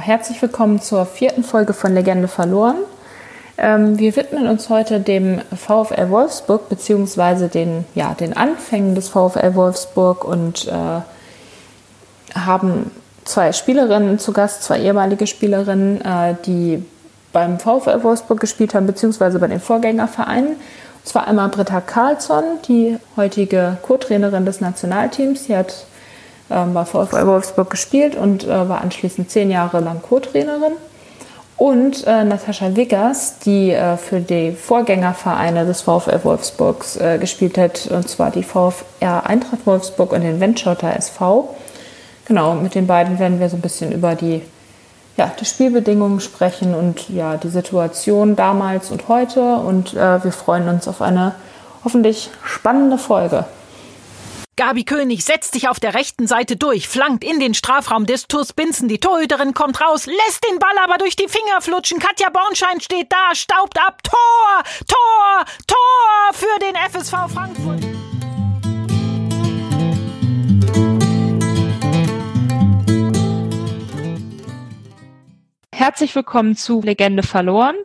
herzlich willkommen zur vierten Folge von Legende verloren. Ähm, wir widmen uns heute dem VfL Wolfsburg beziehungsweise den, ja, den Anfängen des VfL Wolfsburg und äh, haben zwei Spielerinnen zu Gast, zwei ehemalige Spielerinnen, äh, die beim VfL Wolfsburg gespielt haben, beziehungsweise bei den Vorgängervereinen. Und zwar einmal Britta Karlsson, die heutige Co-Trainerin des Nationalteams. Sie hat ähm, bei VfL Wolfsburg gespielt und äh, war anschließend zehn Jahre lang Co-Trainerin. Und äh, Natascha Wiggers, die äh, für die Vorgängervereine des VfL Wolfsburgs äh, gespielt hat, und zwar die VfR Eintracht Wolfsburg und den Ventschotter SV. Genau, mit den beiden werden wir so ein bisschen über die, ja, die Spielbedingungen sprechen und ja, die Situation damals und heute. Und äh, wir freuen uns auf eine hoffentlich spannende Folge. Gabi König setzt sich auf der rechten Seite durch, flankt in den Strafraum des Tours Binzen. Die Torhüterin kommt raus, lässt den Ball aber durch die Finger flutschen. Katja Bornschein steht da, staubt ab. Tor, Tor, Tor für den FSV Frankfurt. Herzlich willkommen zu Legende verloren.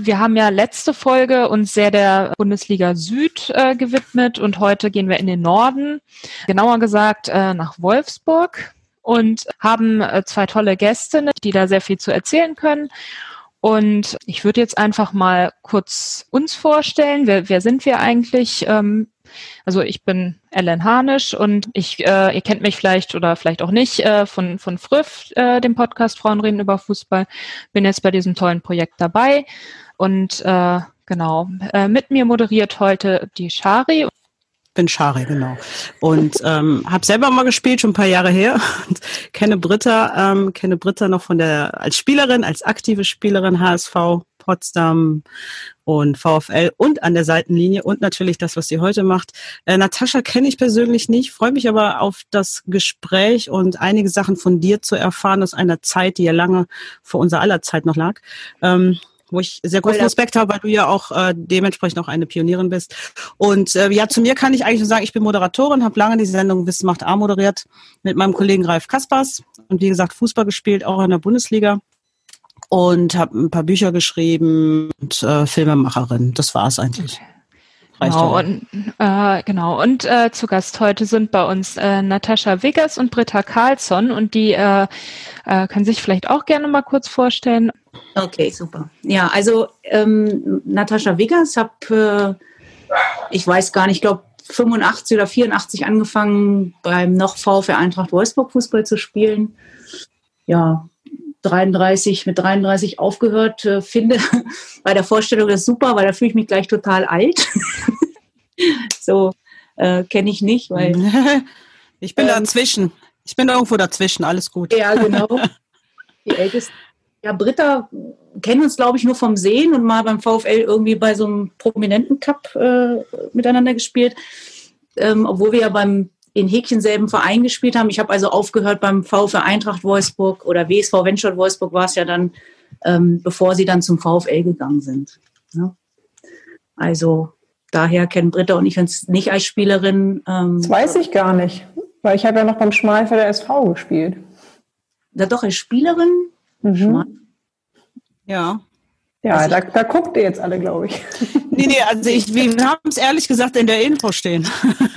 Wir haben ja letzte Folge uns sehr der Bundesliga Süd äh, gewidmet und heute gehen wir in den Norden, genauer gesagt äh, nach Wolfsburg und haben äh, zwei tolle Gäste, die da sehr viel zu erzählen können. Und ich würde jetzt einfach mal kurz uns vorstellen. Wer, wer sind wir eigentlich? Ähm, also ich bin Ellen Harnisch und ich, äh, ihr kennt mich vielleicht oder vielleicht auch nicht äh, von, von Früff, äh, dem Podcast Frauen reden über Fußball. Bin jetzt bei diesem tollen Projekt dabei und äh, genau, äh, mit mir moderiert heute die Shari bin Shari, genau. Und ähm, habe selber mal gespielt, schon ein paar Jahre her. Und kenne Britta, ähm, kenne Britta noch von der als Spielerin, als aktive Spielerin HSV, Potsdam und VfL und an der Seitenlinie und natürlich das, was sie heute macht. Äh, Natascha kenne ich persönlich nicht, freue mich aber auf das Gespräch und einige Sachen von dir zu erfahren aus einer Zeit, die ja lange vor unserer aller Zeit noch lag. Ähm, wo ich sehr großen Respekt habe, weil du ja auch äh, dementsprechend auch eine Pionierin bist. Und äh, ja, zu mir kann ich eigentlich nur sagen, ich bin Moderatorin, habe lange die Sendung Wissen macht A moderiert mit meinem Kollegen Ralf Kaspers und wie gesagt Fußball gespielt, auch in der Bundesliga und habe ein paar Bücher geschrieben und äh, Filmemacherin. Das war es eigentlich. Genau und, äh, genau. und äh, zu Gast heute sind bei uns äh, Natascha Wiggers und Britta Karlsson und die äh, äh, können sich vielleicht auch gerne mal kurz vorstellen. Okay, super. Ja, also ähm, Natascha Wiggers habe, äh, ich weiß gar nicht, ich glaube 85 oder 84 angefangen beim noch VfR Eintracht Wolfsburg Fußball zu spielen. Ja, 33, mit 33 aufgehört, äh, finde bei der Vorstellung das super, weil da fühle ich mich gleich total alt. so äh, kenne ich nicht, weil. ich bin ähm, dazwischen. Ich bin irgendwo dazwischen, alles gut. Ja, genau. Die älteste. Ja, Britta kennen uns, glaube ich, nur vom Sehen und mal beim VfL irgendwie bei so einem prominenten Cup äh, miteinander gespielt. Ähm, obwohl wir ja beim in Häkchen selben Verein gespielt haben. Ich habe also aufgehört beim VfL Eintracht Wolfsburg oder WSV Venture Wolfsburg war es ja dann, ähm, bevor sie dann zum VfL gegangen sind. Ja. Also daher kennen Britta und ich uns nicht als Spielerin. Ähm, das weiß ich gar nicht, weil ich habe ja noch beim Schmalfelder SV gespielt. Da doch als Spielerin? Mhm. Ja. Ja, also da, da guckt ihr jetzt alle, glaube ich. Nee, nee, also ich, wir haben es ehrlich gesagt in der Info stehen.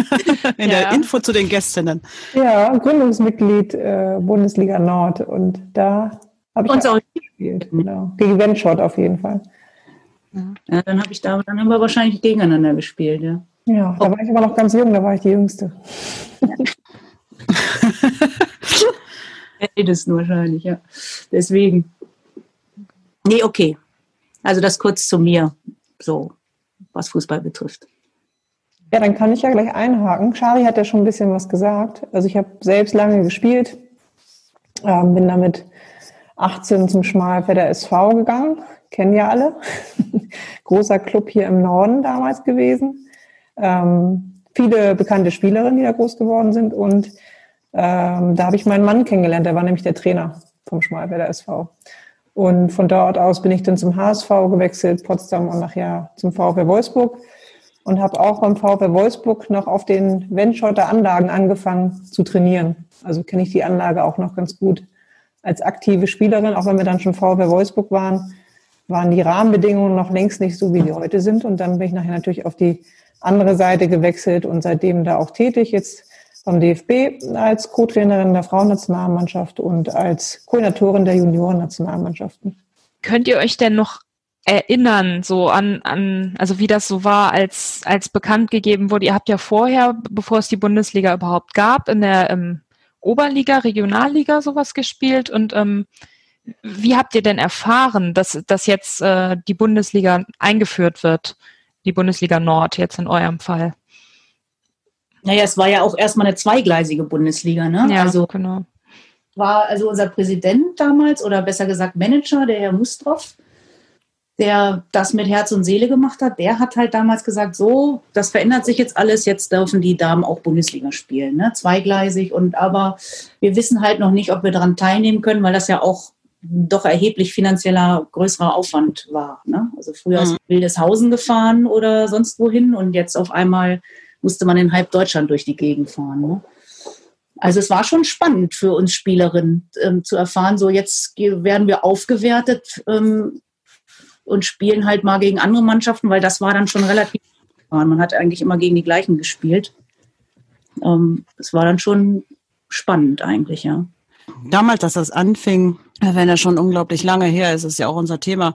in ja. der Info zu den Gästinnen. Ja, Gründungsmitglied äh, Bundesliga Nord und da habe ich und auch gespielt. Genau. Gegen Venshot auf jeden Fall. Ja, dann habe ich da, dann haben wir wahrscheinlich gegeneinander gespielt, ja. Ja, da war ich aber noch ganz jung, da war ich die Jüngste. Ältesten wahrscheinlich, ja. Deswegen. Nee, okay. Also das kurz zu mir, so was Fußball betrifft. Ja, dann kann ich ja gleich einhaken. Shari hat ja schon ein bisschen was gesagt. Also ich habe selbst lange gespielt, ähm, bin damit 18 zum Schmalfelder SV gegangen, kennen ja alle. Großer Club hier im Norden damals gewesen. Ähm, viele bekannte Spielerinnen, die da groß geworden sind. Und ähm, da habe ich meinen Mann kennengelernt, der war nämlich der Trainer vom Schmalfelder SV. Und von dort aus bin ich dann zum HSV gewechselt, Potsdam und nachher zum VfW Wolfsburg und habe auch beim VfW Wolfsburg noch auf den Ventschotter Anlagen angefangen zu trainieren. Also kenne ich die Anlage auch noch ganz gut. als aktive Spielerin, auch wenn wir dann schon VfL Wolfsburg waren, waren die Rahmenbedingungen noch längst nicht so, wie sie heute sind. Und dann bin ich nachher natürlich auf die andere Seite gewechselt und seitdem da auch tätig. Jetzt vom DFB als Co-Trainerin der Frauennationalmannschaft und als Koordinatorin der Juniorennationalmannschaften. Könnt ihr euch denn noch erinnern, so an, an, also wie das so war, als, als bekannt gegeben wurde? Ihr habt ja vorher, bevor es die Bundesliga überhaupt gab, in der ähm, Oberliga, Regionalliga sowas gespielt und ähm, wie habt ihr denn erfahren, dass, dass jetzt äh, die Bundesliga eingeführt wird, die Bundesliga Nord jetzt in eurem Fall? Naja, es war ja auch erstmal eine zweigleisige Bundesliga, ne? Ja, also genau. War also unser Präsident damals oder besser gesagt Manager, der Herr Mustroff, der das mit Herz und Seele gemacht hat, der hat halt damals gesagt, so, das verändert sich jetzt alles, jetzt dürfen die Damen auch Bundesliga spielen, ne? zweigleisig. Und aber wir wissen halt noch nicht, ob wir daran teilnehmen können, weil das ja auch doch erheblich finanzieller größerer Aufwand war. Ne? Also früher mhm. ist Wildeshausen gefahren oder sonst wohin und jetzt auf einmal musste man in halb Deutschland durch die Gegend fahren. Ne? Also es war schon spannend für uns Spielerinnen ähm, zu erfahren, so jetzt werden wir aufgewertet ähm, und spielen halt mal gegen andere Mannschaften, weil das war dann schon relativ. Man hat eigentlich immer gegen die gleichen gespielt. Ähm, es war dann schon spannend eigentlich, ja. Damals, dass das anfing, wenn er schon unglaublich lange her ist, ist ja auch unser Thema.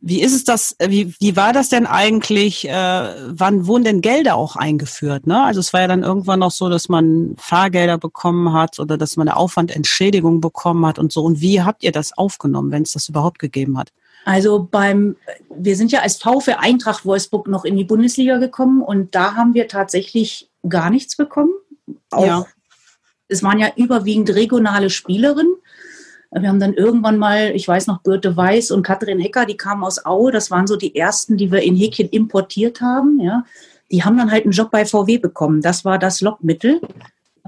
Wie ist es das, wie, wie war das denn eigentlich, äh, wann wurden denn Gelder auch eingeführt? Ne? Also es war ja dann irgendwann noch so, dass man Fahrgelder bekommen hat oder dass man eine Aufwandentschädigung bekommen hat und so. Und wie habt ihr das aufgenommen, wenn es das überhaupt gegeben hat? Also beim, wir sind ja als VfL Eintracht Wolfsburg noch in die Bundesliga gekommen und da haben wir tatsächlich gar nichts bekommen. Auch, ja. Es waren ja überwiegend regionale Spielerinnen wir haben dann irgendwann mal, ich weiß noch, Birte Weiß und Katrin Hecker, die kamen aus Aue. Das waren so die ersten, die wir in Häkchen importiert haben. Ja. Die haben dann halt einen Job bei VW bekommen. Das war das Lockmittel,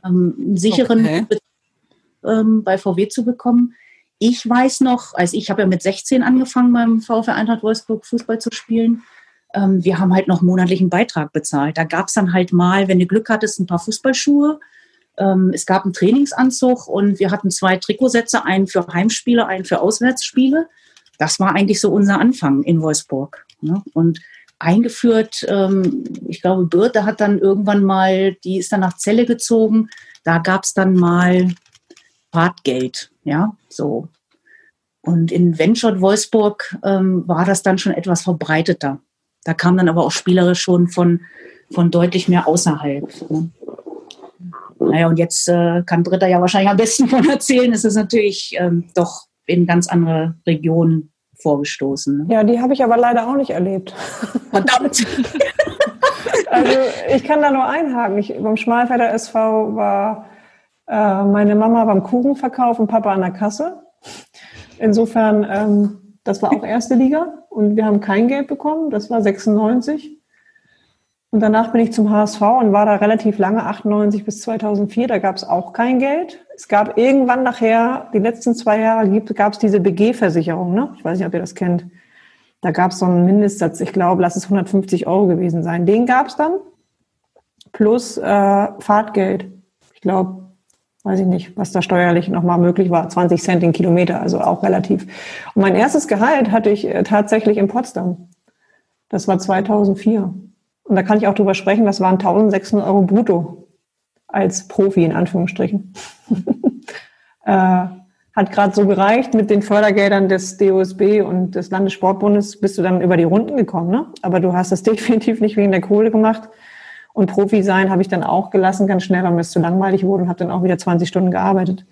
ähm, einen sicheren okay. ähm, bei VW zu bekommen. Ich weiß noch, also ich habe ja mit 16 angefangen beim VfL Eintracht Wolfsburg Fußball zu spielen. Ähm, wir haben halt noch monatlichen Beitrag bezahlt. Da gab es dann halt mal, wenn du Glück hattest, ein paar Fußballschuhe ähm, es gab einen Trainingsanzug und wir hatten zwei Trikotsätze, einen für Heimspiele, einen für Auswärtsspiele. Das war eigentlich so unser Anfang in Wolfsburg. Ne? Und eingeführt, ähm, ich glaube, Birte hat dann irgendwann mal, die ist dann nach Celle gezogen, da gab es dann mal Fahrtgeld, ja, so. Und in Wenschott Wolfsburg ähm, war das dann schon etwas verbreiteter. Da kam dann aber auch spielerisch schon von, von deutlich mehr außerhalb. Ne? Naja, und jetzt äh, kann Britta ja wahrscheinlich am besten von erzählen. Es ist natürlich ähm, doch in ganz andere Regionen vorgestoßen. Ne? Ja, die habe ich aber leider auch nicht erlebt. Verdammt! also ich kann da nur einhaken. Ich, beim Schmalfelder SV war äh, meine Mama beim Kuchenverkauf und Papa an der Kasse. Insofern, ähm, das war auch erste Liga und wir haben kein Geld bekommen. Das war 96. Und danach bin ich zum HSV und war da relativ lange, 98 bis 2004. Da gab es auch kein Geld. Es gab irgendwann nachher, die letzten zwei Jahre, gab es diese BG-Versicherung. Ne? Ich weiß nicht, ob ihr das kennt. Da gab es so einen Mindestsatz, ich glaube, lass es 150 Euro gewesen sein. Den gab es dann. Plus äh, Fahrtgeld. Ich glaube, weiß ich nicht, was da steuerlich nochmal möglich war. 20 Cent den Kilometer, also auch relativ. Und mein erstes Gehalt hatte ich äh, tatsächlich in Potsdam. Das war 2004. Und da kann ich auch drüber sprechen, das waren 1600 Euro brutto als Profi in Anführungsstrichen. äh, hat gerade so gereicht mit den Fördergeldern des DOSB und des Landessportbundes bist du dann über die Runden gekommen. Ne? Aber du hast das definitiv nicht wegen der Kohle gemacht. Und Profi sein habe ich dann auch gelassen, ganz schnell, weil mir es zu langweilig wurde und habe dann auch wieder 20 Stunden gearbeitet.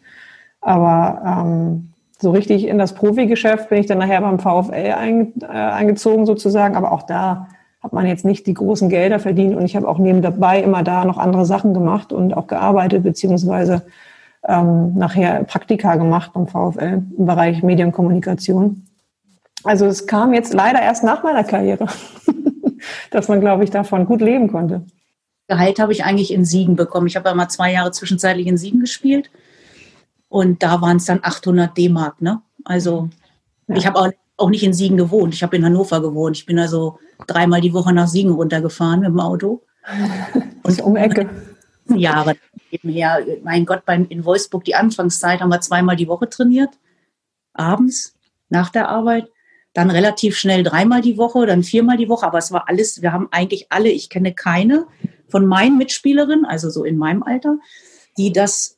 Aber ähm, so richtig in das Profigeschäft bin ich dann nachher beim VfL ein, äh, eingezogen sozusagen. Aber auch da hat man jetzt nicht die großen Gelder verdient und ich habe auch neben dabei immer da noch andere Sachen gemacht und auch gearbeitet, beziehungsweise ähm, nachher Praktika gemacht beim VfL im Bereich Medienkommunikation. Also es kam jetzt leider erst nach meiner Karriere, dass man, glaube ich, davon gut leben konnte. Gehalt habe ich eigentlich in Siegen bekommen. Ich habe ja mal zwei Jahre zwischenzeitlich in Siegen gespielt und da waren es dann 800 D-Mark. Ne? Also ja. ich habe auch auch nicht in Siegen gewohnt. Ich habe in Hannover gewohnt. Ich bin also dreimal die Woche nach Siegen runtergefahren mit dem Auto. Und um Ecke. Ja, aber nebenher, mein Gott, beim, in Wolfsburg die Anfangszeit haben wir zweimal die Woche trainiert. abends nach der Arbeit, dann relativ schnell dreimal die Woche, dann viermal die Woche, aber es war alles, wir haben eigentlich alle, ich kenne keine von meinen Mitspielerinnen, also so in meinem Alter, die das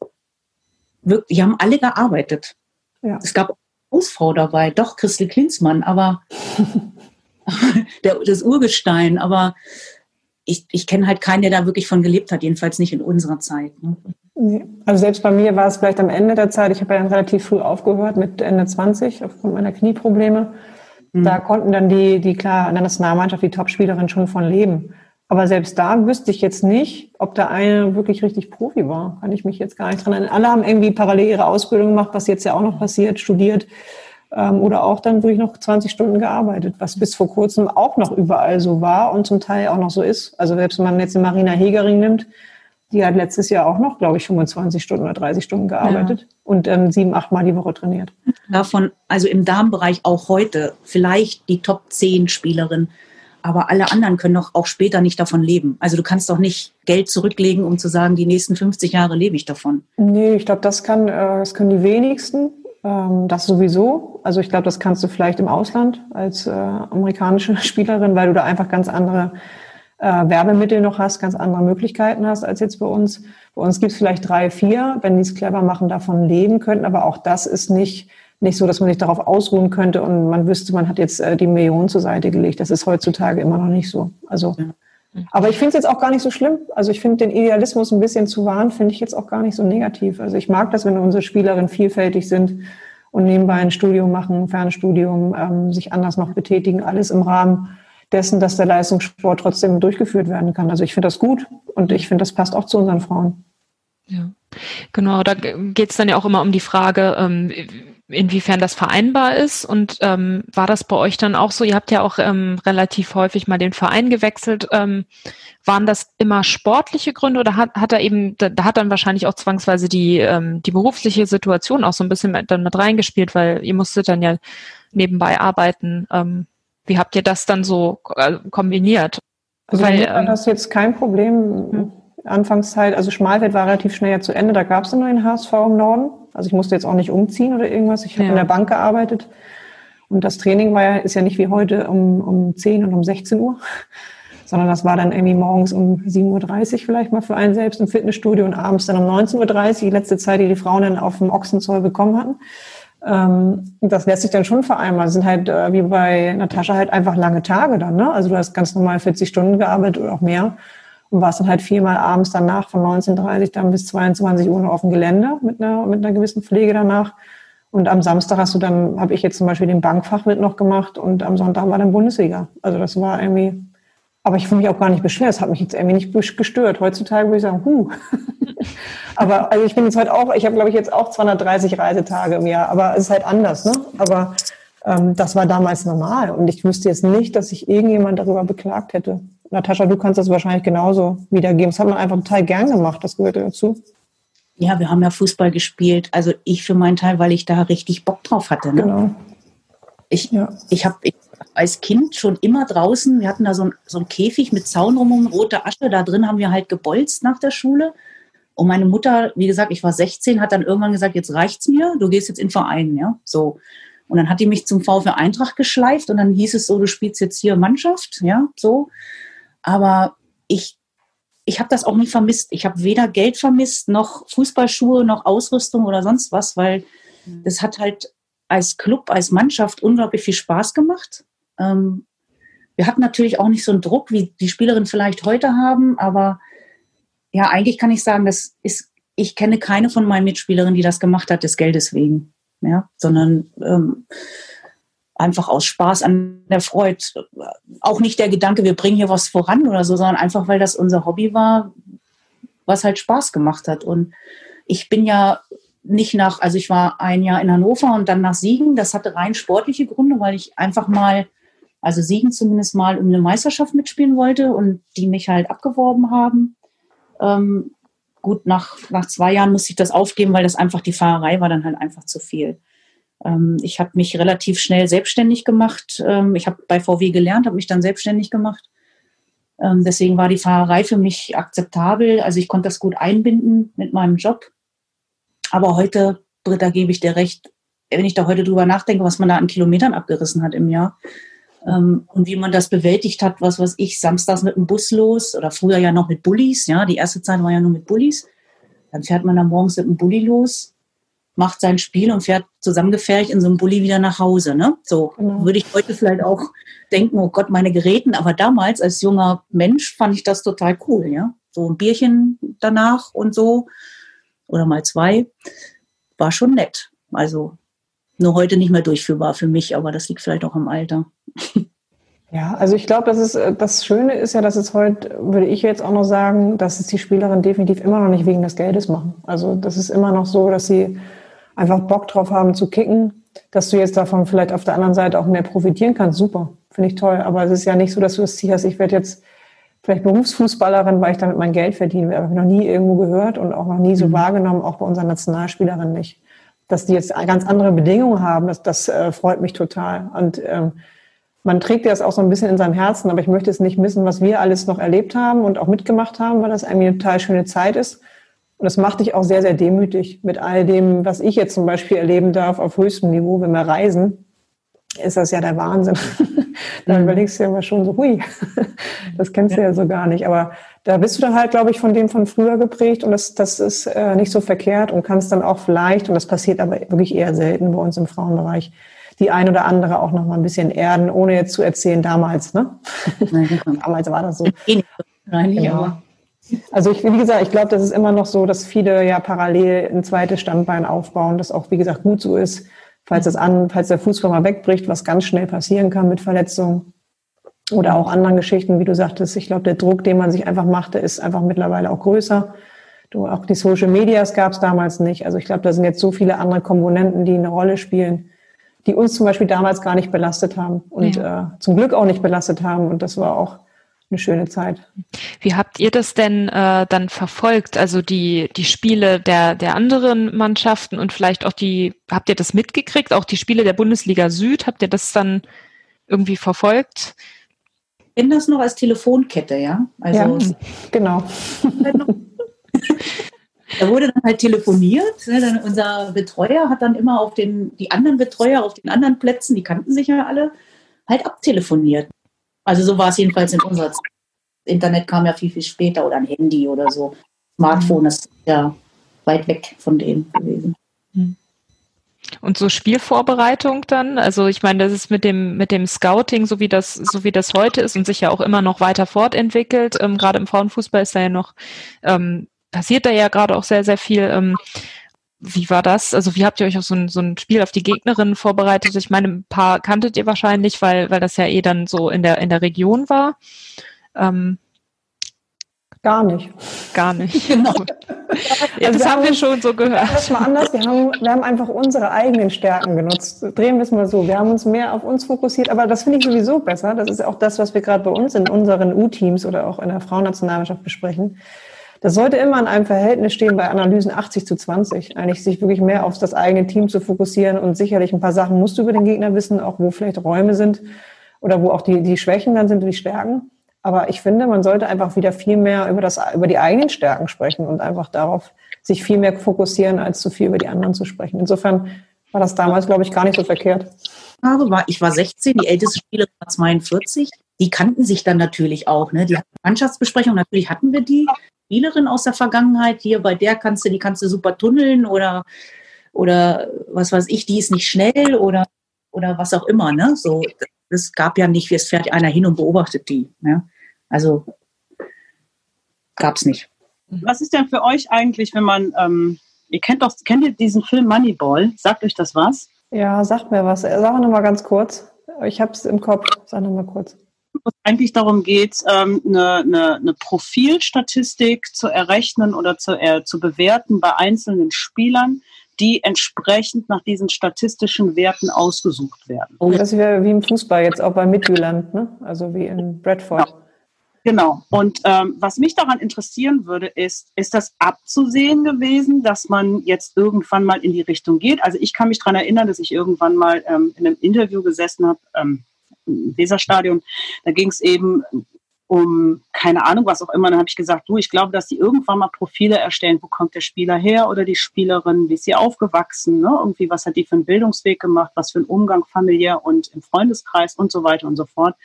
wirklich, die haben alle gearbeitet. Ja. Es gab Hausfrau dabei, doch Christel Klinsmann, aber der, das Urgestein, aber ich, ich kenne halt keinen, der da wirklich von gelebt hat, jedenfalls nicht in unserer Zeit. Ne? Also selbst bei mir war es vielleicht am Ende der Zeit, ich habe ja dann relativ früh aufgehört mit Ende 20 aufgrund meiner Knieprobleme. Mhm. Da konnten dann die, die klar, in der Nationalmannschaft, die Topspielerin schon von leben. Aber selbst da wüsste ich jetzt nicht, ob der eine wirklich richtig Profi war. Kann ich mich jetzt gar nicht dran erinnern. Alle haben irgendwie parallel ihre Ausbildung gemacht, was jetzt ja auch noch passiert, studiert ähm, oder auch dann wirklich noch 20 Stunden gearbeitet, was bis vor kurzem auch noch überall so war und zum Teil auch noch so ist. Also selbst wenn man jetzt eine Marina Hegering nimmt, die hat letztes Jahr auch noch, glaube ich, 25 Stunden oder 30 Stunden gearbeitet ja. und ähm, sieben, acht Mal die Woche trainiert. Davon, also im Darmbereich auch heute, vielleicht die Top 10 Spielerin, aber alle anderen können doch auch später nicht davon leben. Also du kannst doch nicht Geld zurücklegen, um zu sagen, die nächsten 50 Jahre lebe ich davon. Nee, ich glaube, das kann, äh, das können die wenigsten. Ähm, das sowieso. Also ich glaube, das kannst du vielleicht im Ausland als äh, amerikanische Spielerin, weil du da einfach ganz andere äh, Werbemittel noch hast, ganz andere Möglichkeiten hast als jetzt bei uns. Bei uns gibt es vielleicht drei, vier, wenn die es clever machen, davon leben könnten. Aber auch das ist nicht, nicht so, dass man sich darauf ausruhen könnte und man wüsste, man hat jetzt äh, die Millionen zur Seite gelegt. Das ist heutzutage immer noch nicht so. Also, aber ich finde es jetzt auch gar nicht so schlimm. Also ich finde den Idealismus ein bisschen zu wahren, finde ich jetzt auch gar nicht so negativ. Also ich mag das, wenn unsere Spielerinnen vielfältig sind und nebenbei ein Studium machen, ein Fernstudium, ähm, sich anders noch betätigen, alles im Rahmen dessen, dass der Leistungssport trotzdem durchgeführt werden kann. Also ich finde das gut und ich finde, das passt auch zu unseren Frauen. Ja, genau. Da geht es dann ja auch immer um die Frage, ähm, inwiefern das vereinbar ist. Und ähm, war das bei euch dann auch so? Ihr habt ja auch ähm, relativ häufig mal den Verein gewechselt. Ähm, waren das immer sportliche Gründe oder hat, hat er eben, da, da hat dann wahrscheinlich auch zwangsweise die, ähm, die berufliche Situation auch so ein bisschen mit, dann mit reingespielt, weil ihr musstet dann ja nebenbei arbeiten. Ähm, wie habt ihr das dann so äh, kombiniert? Also Weil, war ähm, das jetzt kein Problem. Hm. Anfangszeit, also Schmalfeld war relativ schnell ja zu Ende, da gab es einen neuen HSV im Norden. Also ich musste jetzt auch nicht umziehen oder irgendwas. Ich habe ja. in der Bank gearbeitet. Und das Training war ja, ist ja nicht wie heute um, um 10 und um 16 Uhr, sondern das war dann irgendwie morgens um 7.30 Uhr vielleicht mal für einen selbst im Fitnessstudio und abends dann um 19.30 Uhr, die letzte Zeit, die die Frauen dann auf dem Ochsenzoll bekommen hatten. Ähm, das lässt sich dann schon vereinbaren. Das sind halt äh, wie bei Natascha halt einfach lange Tage dann. Ne? Also du hast ganz normal 40 Stunden gearbeitet oder auch mehr und warst dann halt viermal abends danach von 19.30 dann bis 22 Uhr noch auf dem Gelände mit einer, mit einer gewissen Pflege danach. Und am Samstag hast du dann, habe ich jetzt zum Beispiel den Bankfach mit noch gemacht und am Sonntag war dann Bundesliga. Also das war irgendwie, aber ich fühle mich auch gar nicht beschwert. Das hat mich jetzt irgendwie nicht gestört. Heutzutage würde ich sagen, huh. Aber also ich bin jetzt heute auch, ich habe glaube ich jetzt auch 230 Reisetage im Jahr, aber es ist halt anders, ne? Aber ähm, das war damals normal und ich wüsste jetzt nicht, dass sich irgendjemand darüber beklagt hätte. Natascha, du kannst das wahrscheinlich genauso wiedergeben. Das hat man einfach total gern gemacht, das gehört dazu. Ja, wir haben ja Fußball gespielt. Also ich für meinen Teil, weil ich da richtig Bock drauf hatte. Ne? Genau. Ich, ja. ich habe als Kind schon immer draußen, wir hatten da so ein, so ein Käfig mit Zaun rum, rote Asche, da drin haben wir halt gebolzt nach der Schule. Und meine Mutter, wie gesagt, ich war 16, hat dann irgendwann gesagt, jetzt reicht's mir, du gehst jetzt in den Verein, ja, so. Und dann hat die mich zum VfL Eintracht geschleift und dann hieß es so, du spielst jetzt hier Mannschaft, ja, so. Aber ich, ich habe das auch nie vermisst. Ich habe weder Geld vermisst, noch Fußballschuhe, noch Ausrüstung oder sonst was, weil mhm. das hat halt als Club, als Mannschaft unglaublich viel Spaß gemacht. Ähm, wir hatten natürlich auch nicht so einen Druck, wie die Spielerinnen vielleicht heute haben, aber ja, eigentlich kann ich sagen, das ist, ich kenne keine von meinen Mitspielerinnen, die das gemacht hat, des Geldes wegen, ja, sondern ähm, einfach aus Spaß an der Freude. Auch nicht der Gedanke, wir bringen hier was voran oder so, sondern einfach, weil das unser Hobby war, was halt Spaß gemacht hat. Und ich bin ja nicht nach, also ich war ein Jahr in Hannover und dann nach Siegen. Das hatte rein sportliche Gründe, weil ich einfach mal, also Siegen zumindest mal um eine Meisterschaft mitspielen wollte und die mich halt abgeworben haben. Ähm, gut, nach, nach zwei Jahren musste ich das aufgeben, weil das einfach die Fahrerei war dann halt einfach zu viel. Ähm, ich habe mich relativ schnell selbstständig gemacht. Ähm, ich habe bei VW gelernt, habe mich dann selbstständig gemacht. Ähm, deswegen war die Fahrerei für mich akzeptabel. Also ich konnte das gut einbinden mit meinem Job. Aber heute, Britta, gebe ich dir recht, wenn ich da heute drüber nachdenke, was man da an Kilometern abgerissen hat im Jahr und wie man das bewältigt hat, was weiß ich, samstags mit dem Bus los oder früher ja noch mit Bullis, ja, die erste Zeit war ja nur mit Bullis. Dann fährt man dann morgens mit dem Bulli los, macht sein Spiel und fährt zusammengefercht in so einem Bulli wieder nach Hause. Ne? So genau. würde ich heute vielleicht auch denken, oh Gott, meine Geräten. Aber damals als junger Mensch fand ich das total cool. Ja, so ein Bierchen danach und so oder mal zwei war schon nett. Also nur heute nicht mehr durchführbar für mich, aber das liegt vielleicht auch am Alter. Ja, also ich glaube, das ist das Schöne ist ja, dass es heute, würde ich jetzt auch noch sagen, dass es die Spielerinnen definitiv immer noch nicht wegen des Geldes machen. Also das ist immer noch so, dass sie einfach Bock drauf haben zu kicken, dass du jetzt davon vielleicht auf der anderen Seite auch mehr profitieren kannst. Super, finde ich toll. Aber es ist ja nicht so, dass du das Ziel hast, ich werde jetzt vielleicht Berufsfußballerin, weil ich damit mein Geld verdienen will. Habe ich noch nie irgendwo gehört und auch noch nie so mhm. wahrgenommen, auch bei unseren Nationalspielerinnen nicht. Dass die jetzt ganz andere Bedingungen haben, das, das äh, freut mich total. Und ähm, man trägt das auch so ein bisschen in seinem Herzen, aber ich möchte es nicht missen, was wir alles noch erlebt haben und auch mitgemacht haben, weil das eine total schöne Zeit ist. Und das macht dich auch sehr, sehr demütig mit all dem, was ich jetzt zum Beispiel erleben darf auf höchstem Niveau, wenn wir reisen. Ist das ja der Wahnsinn. da mhm. überlegst du ja immer schon so, hui, das kennst du ja so gar nicht. Aber da bist du dann halt, glaube ich, von dem von früher geprägt und das, das ist äh, nicht so verkehrt und kannst dann auch vielleicht, und das passiert aber wirklich eher selten bei uns im Frauenbereich, die ein oder andere auch noch mal ein bisschen erden, ohne jetzt zu erzählen, damals, ne? damals war das so. Nein, genau. Also ich, wie gesagt, ich glaube, das ist immer noch so, dass viele ja parallel ein zweites Standbein aufbauen, das auch, wie gesagt, gut so ist, falls das an, falls der Fußball mal wegbricht, was ganz schnell passieren kann mit Verletzungen oder auch anderen Geschichten, wie du sagtest. Ich glaube, der Druck, den man sich einfach machte, ist einfach mittlerweile auch größer. Du, auch die Social Medias gab es damals nicht. Also ich glaube, da sind jetzt so viele andere Komponenten, die eine Rolle spielen, die uns zum Beispiel damals gar nicht belastet haben und ja. äh, zum Glück auch nicht belastet haben. Und das war auch eine schöne Zeit. Wie habt ihr das denn äh, dann verfolgt? Also die, die Spiele der, der anderen Mannschaften und vielleicht auch die, habt ihr das mitgekriegt? Auch die Spiele der Bundesliga Süd, habt ihr das dann irgendwie verfolgt? Ich kenne das noch als Telefonkette, ja? Also ja, genau. Da wurde dann halt telefoniert. Ne? Dann unser Betreuer hat dann immer auf den, die anderen Betreuer auf den anderen Plätzen, die kannten sich ja alle, halt abtelefoniert. Also so war es jedenfalls in unserer Zeit. Internet kam ja viel, viel später oder ein Handy oder so. Smartphone ist ja weit weg von dem gewesen. Hm. Und so Spielvorbereitung dann, also ich meine, das ist mit dem mit dem Scouting, so wie das so wie das heute ist und sich ja auch immer noch weiter fortentwickelt. Ähm, gerade im Frauenfußball ist da ja noch ähm, passiert da ja gerade auch sehr, sehr viel. Ähm, wie war das? Also wie habt ihr euch auf so ein, so ein Spiel auf die Gegnerin vorbereitet? Ich meine, ein paar kanntet ihr wahrscheinlich, weil, weil das ja eh dann so in der, in der Region war. Ähm, Gar nicht. Gar nicht. Genau. ja, also das haben wir schon so gehört. Das war anders. Wir haben, wir haben einfach unsere eigenen Stärken genutzt. Drehen wir es mal so. Wir haben uns mehr auf uns fokussiert, aber das finde ich sowieso besser. Das ist auch das, was wir gerade bei uns in unseren U-Teams oder auch in der Frauennationalmannschaft besprechen. Das sollte immer in einem Verhältnis stehen bei Analysen 80 zu 20. Eigentlich sich wirklich mehr auf das eigene Team zu fokussieren und sicherlich ein paar Sachen musst du über den Gegner wissen, auch wo vielleicht Räume sind oder wo auch die, die Schwächen dann sind und die Stärken. Aber ich finde, man sollte einfach wieder viel mehr über das, über die eigenen Stärken sprechen und einfach darauf sich viel mehr fokussieren, als zu viel über die anderen zu sprechen. Insofern war das damals, glaube ich, gar nicht so verkehrt. Ich war 16, die älteste Spielerin war 42. Die kannten sich dann natürlich auch. Ne? Die Mannschaftsbesprechung, natürlich hatten wir die. Spielerin aus der Vergangenheit, hier bei der kannst du, die kannst du super tunneln oder, oder was weiß ich, die ist nicht schnell oder, oder was auch immer. Ne? So, das gab ja nicht, es fährt einer hin und beobachtet die. Ne? Also gab es nicht. Was ist denn für euch eigentlich, wenn man, ähm, ihr kennt doch, kennt ihr diesen Film Moneyball? Sagt euch das was? Ja, sagt mir was. Sag noch mal ganz kurz. Ich habe es im Kopf. Sag noch mal kurz wo es eigentlich darum geht, ähm, eine, eine, eine Profilstatistik zu errechnen oder zu, äh, zu bewerten bei einzelnen Spielern, die entsprechend nach diesen statistischen Werten ausgesucht werden. Oh, das wäre wie im Fußball jetzt auch bei Midtjylland, ne? also wie in Bradford. Genau. Genau. Und ähm, was mich daran interessieren würde, ist, ist das abzusehen gewesen, dass man jetzt irgendwann mal in die Richtung geht? Also ich kann mich daran erinnern, dass ich irgendwann mal ähm, in einem Interview gesessen habe, ähm, Weserstadion. Da ging es eben um keine Ahnung, was auch immer. Dann habe ich gesagt, du, ich glaube, dass die irgendwann mal Profile erstellen, wo kommt der Spieler her oder die Spielerin, wie ist sie aufgewachsen, ne? irgendwie, was hat die für einen Bildungsweg gemacht, was für einen Umgang familiär und im Freundeskreis und so weiter und so fort.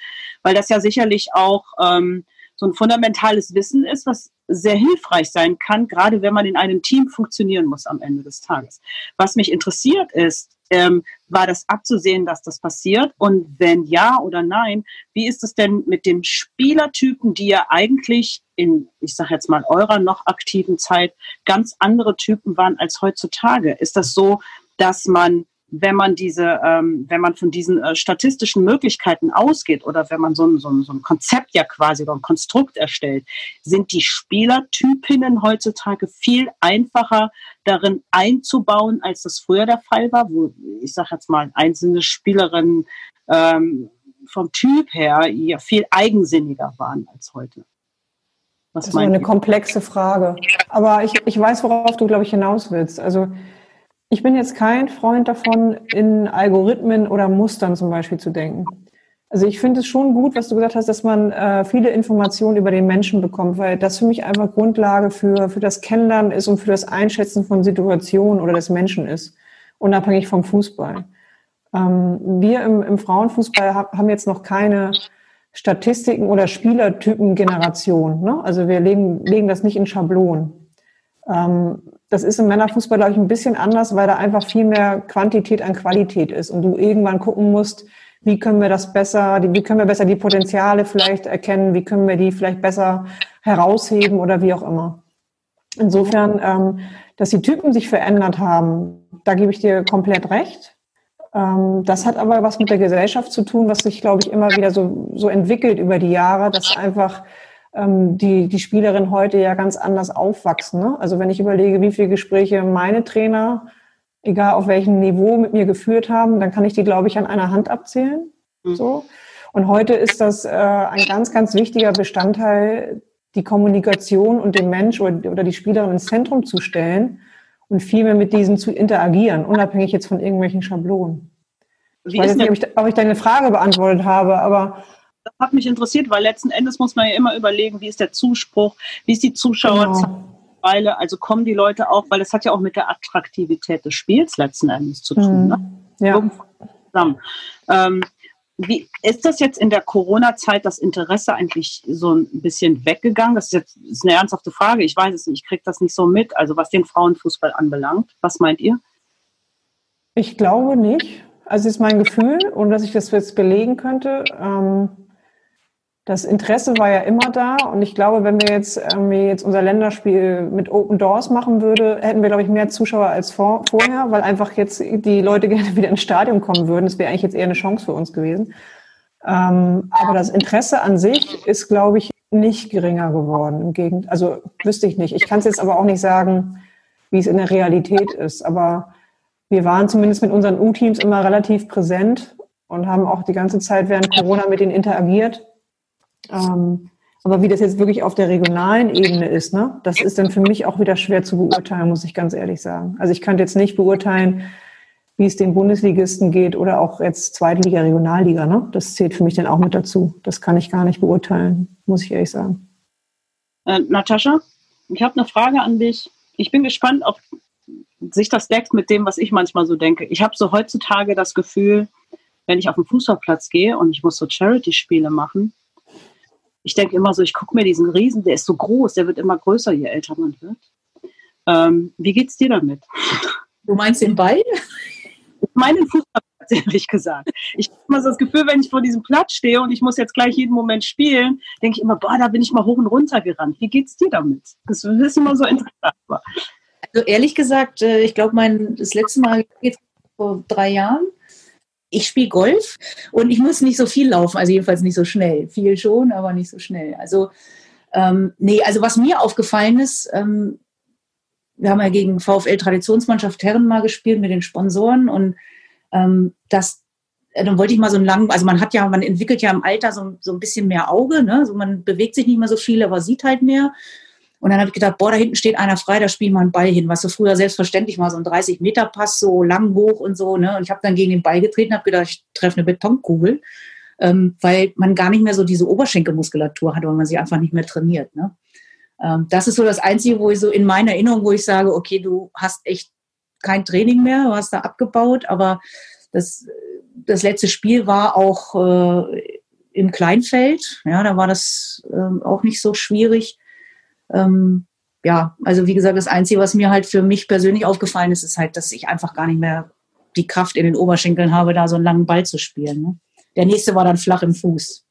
Weil das ja sicherlich auch ähm, so ein fundamentales Wissen ist, was sehr hilfreich sein kann, gerade wenn man in einem Team funktionieren muss am Ende des Tages. Was mich interessiert ist, ähm, war das abzusehen, dass das passiert? Und wenn ja oder nein, wie ist es denn mit den Spielertypen, die ja eigentlich in, ich sage jetzt mal, eurer noch aktiven Zeit ganz andere Typen waren als heutzutage? Ist das so, dass man wenn man diese, ähm, wenn man von diesen äh, statistischen Möglichkeiten ausgeht oder wenn man so ein, so, ein, so ein Konzept ja quasi oder ein Konstrukt erstellt, sind die Spielertypinnen heutzutage viel einfacher darin einzubauen, als das früher der Fall war, wo ich sage jetzt mal einzelne Spielerinnen ähm, vom Typ her ja viel eigensinniger waren als heute. Was das ist eine komplexe Frage. Aber ich, ich weiß, worauf du, glaube ich, hinaus willst. Also ich bin jetzt kein Freund davon, in Algorithmen oder Mustern zum Beispiel zu denken. Also ich finde es schon gut, was du gesagt hast, dass man äh, viele Informationen über den Menschen bekommt, weil das für mich einfach Grundlage für, für das Kennenlernen ist und für das Einschätzen von Situationen oder des Menschen ist, unabhängig vom Fußball. Ähm, wir im, im Frauenfußball haben jetzt noch keine Statistiken oder Spielertypen-Generation. Ne? Also wir legen, legen das nicht in Schablonen. Ähm, das ist im Männerfußball, glaube ich, ein bisschen anders, weil da einfach viel mehr Quantität an Qualität ist und du irgendwann gucken musst, wie können wir das besser, wie können wir besser die Potenziale vielleicht erkennen, wie können wir die vielleicht besser herausheben oder wie auch immer. Insofern, ähm, dass die Typen sich verändert haben, da gebe ich dir komplett recht. Ähm, das hat aber was mit der Gesellschaft zu tun, was sich, glaube ich, immer wieder so, so entwickelt über die Jahre, dass einfach die, die Spielerinnen heute ja ganz anders aufwachsen. Ne? Also wenn ich überlege, wie viele Gespräche meine Trainer, egal auf welchem Niveau, mit mir geführt haben, dann kann ich die, glaube ich, an einer Hand abzählen. Mhm. So. Und heute ist das äh, ein ganz, ganz wichtiger Bestandteil, die Kommunikation und den Mensch oder, oder die Spielerin ins Zentrum zu stellen und viel mehr mit diesen zu interagieren, unabhängig jetzt von irgendwelchen Schablonen. Ich weiß nicht, ob ich, ob ich deine Frage beantwortet habe, aber das hat mich interessiert, weil letzten Endes muss man ja immer überlegen, wie ist der Zuspruch, wie ist die Zuschauerzahl. Genau. Also kommen die Leute auch, weil es hat ja auch mit der Attraktivität des Spiels letzten Endes zu tun. Mhm. Ne? Ja. Zusammen. Ähm, wie ist das jetzt in der Corona-Zeit das Interesse eigentlich so ein bisschen weggegangen? Das ist jetzt ist eine ernsthafte Frage. Ich weiß es nicht. Ich kriege das nicht so mit. Also was den Frauenfußball anbelangt. Was meint ihr? Ich glaube nicht. Also ist mein Gefühl, und dass ich das jetzt belegen könnte. Ähm, das Interesse war ja immer da und ich glaube, wenn wir jetzt, wir jetzt unser Länderspiel mit Open Doors machen würde, hätten wir, glaube ich, mehr Zuschauer als vor, vorher, weil einfach jetzt die Leute gerne wieder ins Stadion kommen würden. Das wäre eigentlich jetzt eher eine Chance für uns gewesen. Ähm, aber das Interesse an sich ist, glaube ich, nicht geringer geworden. Im Gegenteil, also wüsste ich nicht. Ich kann es jetzt aber auch nicht sagen, wie es in der Realität ist. Aber wir waren zumindest mit unseren U-Teams immer relativ präsent und haben auch die ganze Zeit während Corona mit denen interagiert. Ähm, aber wie das jetzt wirklich auf der regionalen Ebene ist, ne, das ist dann für mich auch wieder schwer zu beurteilen, muss ich ganz ehrlich sagen. Also ich könnte jetzt nicht beurteilen, wie es den Bundesligisten geht oder auch jetzt Zweitliga, Regionalliga. Ne? Das zählt für mich dann auch mit dazu. Das kann ich gar nicht beurteilen, muss ich ehrlich sagen. Äh, Natascha, ich habe eine Frage an dich. Ich bin gespannt, ob sich das deckt mit dem, was ich manchmal so denke. Ich habe so heutzutage das Gefühl, wenn ich auf den Fußballplatz gehe und ich muss so Charity-Spiele machen, ich denke immer so, ich gucke mir diesen Riesen, der ist so groß, der wird immer größer, je älter man wird. Ähm, wie geht's dir damit? Du meinst den Ball? Ich meine den Fußballplatz, ehrlich gesagt. Ich habe immer so das Gefühl, wenn ich vor diesem Platz stehe und ich muss jetzt gleich jeden Moment spielen, denke ich immer, boah, da bin ich mal hoch und runter gerannt. Wie geht's dir damit? Das ist immer so interessant. Also ehrlich gesagt, äh, ich glaube, mein das letzte Mal vor drei Jahren ich spiele Golf und ich muss nicht so viel laufen, also jedenfalls nicht so schnell. Viel schon, aber nicht so schnell. Also, ähm, nee, also was mir aufgefallen ist, ähm, wir haben ja gegen VfL Traditionsmannschaft Herren mal gespielt mit den Sponsoren und ähm, das, äh, dann wollte ich mal so einen langen, also man hat ja, man entwickelt ja im Alter so, so ein bisschen mehr Auge, ne? so man bewegt sich nicht mehr so viel, aber sieht halt mehr. Und dann habe ich gedacht, boah, da hinten steht einer frei, da spielen wir einen Ball hin. Was so früher selbstverständlich mal so ein 30-Meter-Pass, so lang hoch und so. Ne? Und ich habe dann gegen den Ball getreten, habe gedacht, ich treffe eine Betonkugel. ähm, weil man gar nicht mehr so diese Oberschenkelmuskulatur hat, weil man sie einfach nicht mehr trainiert. Ne? Ähm, das ist so das Einzige, wo ich so in meiner Erinnerung, wo ich sage, okay, du hast echt kein Training mehr, du hast da abgebaut, aber das, das letzte Spiel war auch äh, im Kleinfeld. Ja, da war das äh, auch nicht so schwierig. Ähm, ja, also wie gesagt, das Einzige, was mir halt für mich persönlich aufgefallen ist, ist halt, dass ich einfach gar nicht mehr die Kraft in den Oberschenkeln habe, da so einen langen Ball zu spielen. Ne? Der nächste war dann flach im Fuß.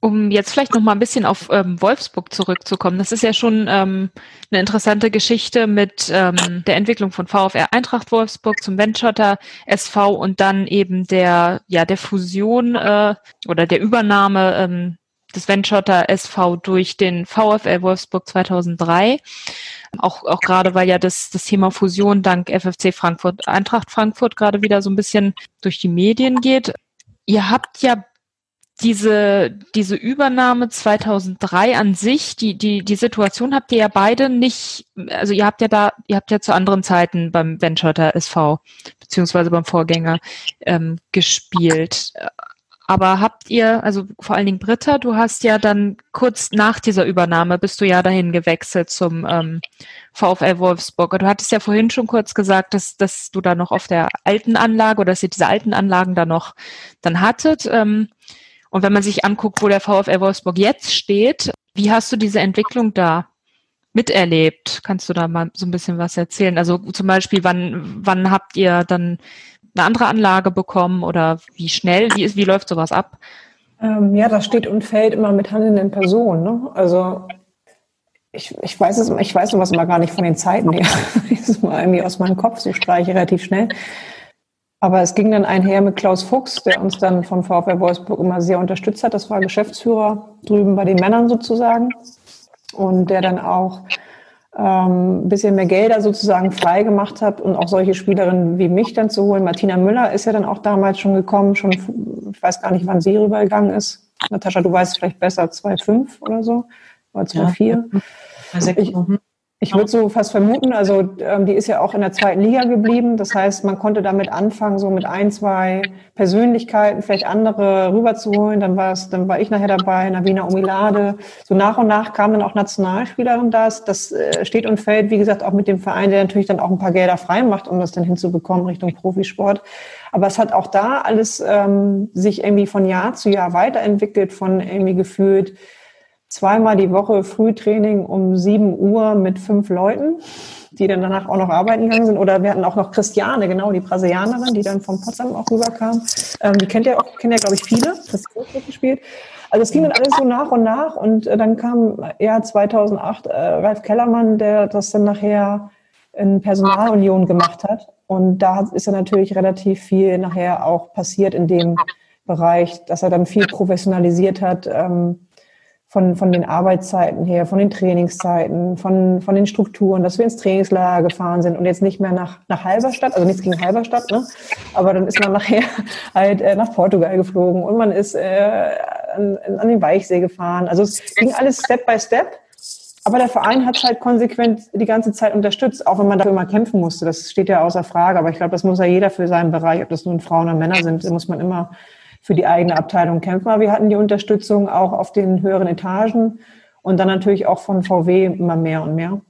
Um jetzt vielleicht noch mal ein bisschen auf ähm, Wolfsburg zurückzukommen. Das ist ja schon ähm, eine interessante Geschichte mit ähm, der Entwicklung von VfR Eintracht Wolfsburg zum Venturer SV und dann eben der ja der Fusion äh, oder der Übernahme ähm, des Venturer SV durch den VfL Wolfsburg 2003. Auch, auch gerade, weil ja das, das Thema Fusion dank FFC Frankfurt, Eintracht Frankfurt gerade wieder so ein bisschen durch die Medien geht. Ihr habt ja diese, diese Übernahme 2003 an sich, die, die, die Situation habt ihr ja beide nicht, also ihr habt ja da, ihr habt ja zu anderen Zeiten beim Venture SV, beziehungsweise beim Vorgänger, ähm, gespielt. Aber habt ihr, also vor allen Dingen Britta, du hast ja dann kurz nach dieser Übernahme bist du ja dahin gewechselt zum ähm, VfL Wolfsburg. Du hattest ja vorhin schon kurz gesagt, dass, dass du da noch auf der alten Anlage oder dass ihr diese alten Anlagen da noch dann hattet. Ähm, und wenn man sich anguckt, wo der VfL Wolfsburg jetzt steht, wie hast du diese Entwicklung da miterlebt? Kannst du da mal so ein bisschen was erzählen? Also zum Beispiel, wann, wann habt ihr dann eine andere Anlage bekommen oder wie schnell, wie, ist, wie läuft sowas ab? Ähm, ja, das steht und fällt immer mit handelnden Personen. Ne? Also ich, ich weiß es, ich weiß sowas immer gar nicht von den Zeiten her. Ich ist mal irgendwie aus meinem Kopf, so streiche relativ schnell. Aber es ging dann einher mit Klaus Fuchs, der uns dann vom VfL Wolfsburg immer sehr unterstützt hat. Das war Geschäftsführer drüben bei den Männern sozusagen. Und der dann auch ähm, ein bisschen mehr Gelder sozusagen frei gemacht hat und auch solche Spielerinnen wie mich dann zu holen. Martina Müller ist ja dann auch damals schon gekommen, schon, ich weiß gar nicht, wann sie rübergegangen ist. Natascha, du weißt vielleicht besser, 2,5 oder so, oder 2,4. Ja. Ich, ich würde so fast vermuten, also ähm, die ist ja auch in der zweiten Liga geblieben. Das heißt, man konnte damit anfangen, so mit ein, zwei Persönlichkeiten, vielleicht andere rüberzuholen. Dann war es, dann war ich nachher dabei, Navina Omilade. So nach und nach kamen dann auch Nationalspielerinnen da. Das äh, steht und fällt, wie gesagt, auch mit dem Verein, der natürlich dann auch ein paar Gelder frei macht, um das dann hinzubekommen Richtung Profisport. Aber es hat auch da alles ähm, sich irgendwie von Jahr zu Jahr weiterentwickelt, von irgendwie gefühlt zweimal die Woche Frühtraining um 7 Uhr mit fünf Leuten, die dann danach auch noch arbeiten gegangen sind. Oder wir hatten auch noch Christiane, genau, die Brasilianerin, die dann von Potsdam auch rüberkam. Ähm, die kennt ja auch, kennt ja, glaube ich, viele. Christiane hat gespielt. Also es ging dann alles so nach und nach und äh, dann kam ja 2008 äh, Ralf Kellermann, der das dann nachher in Personalunion gemacht hat. Und da ist ja natürlich relativ viel nachher auch passiert in dem Bereich, dass er dann viel professionalisiert hat. Ähm, von, von den Arbeitszeiten her, von den Trainingszeiten, von, von den Strukturen, dass wir ins Trainingslager gefahren sind und jetzt nicht mehr nach, nach Halberstadt, also nichts gegen Halberstadt, ne? aber dann ist man nachher halt äh, nach Portugal geflogen und man ist äh, an, an den Weichsee gefahren. Also es ging alles Step by Step. Aber der Verein hat halt konsequent die ganze Zeit unterstützt, auch wenn man dafür mal kämpfen musste. Das steht ja außer Frage. Aber ich glaube, das muss ja jeder für seinen Bereich, ob das nun Frauen oder Männer sind, muss man immer für die eigene Abteilung kämpfen. Aber wir hatten die Unterstützung auch auf den höheren Etagen und dann natürlich auch von VW immer mehr und mehr.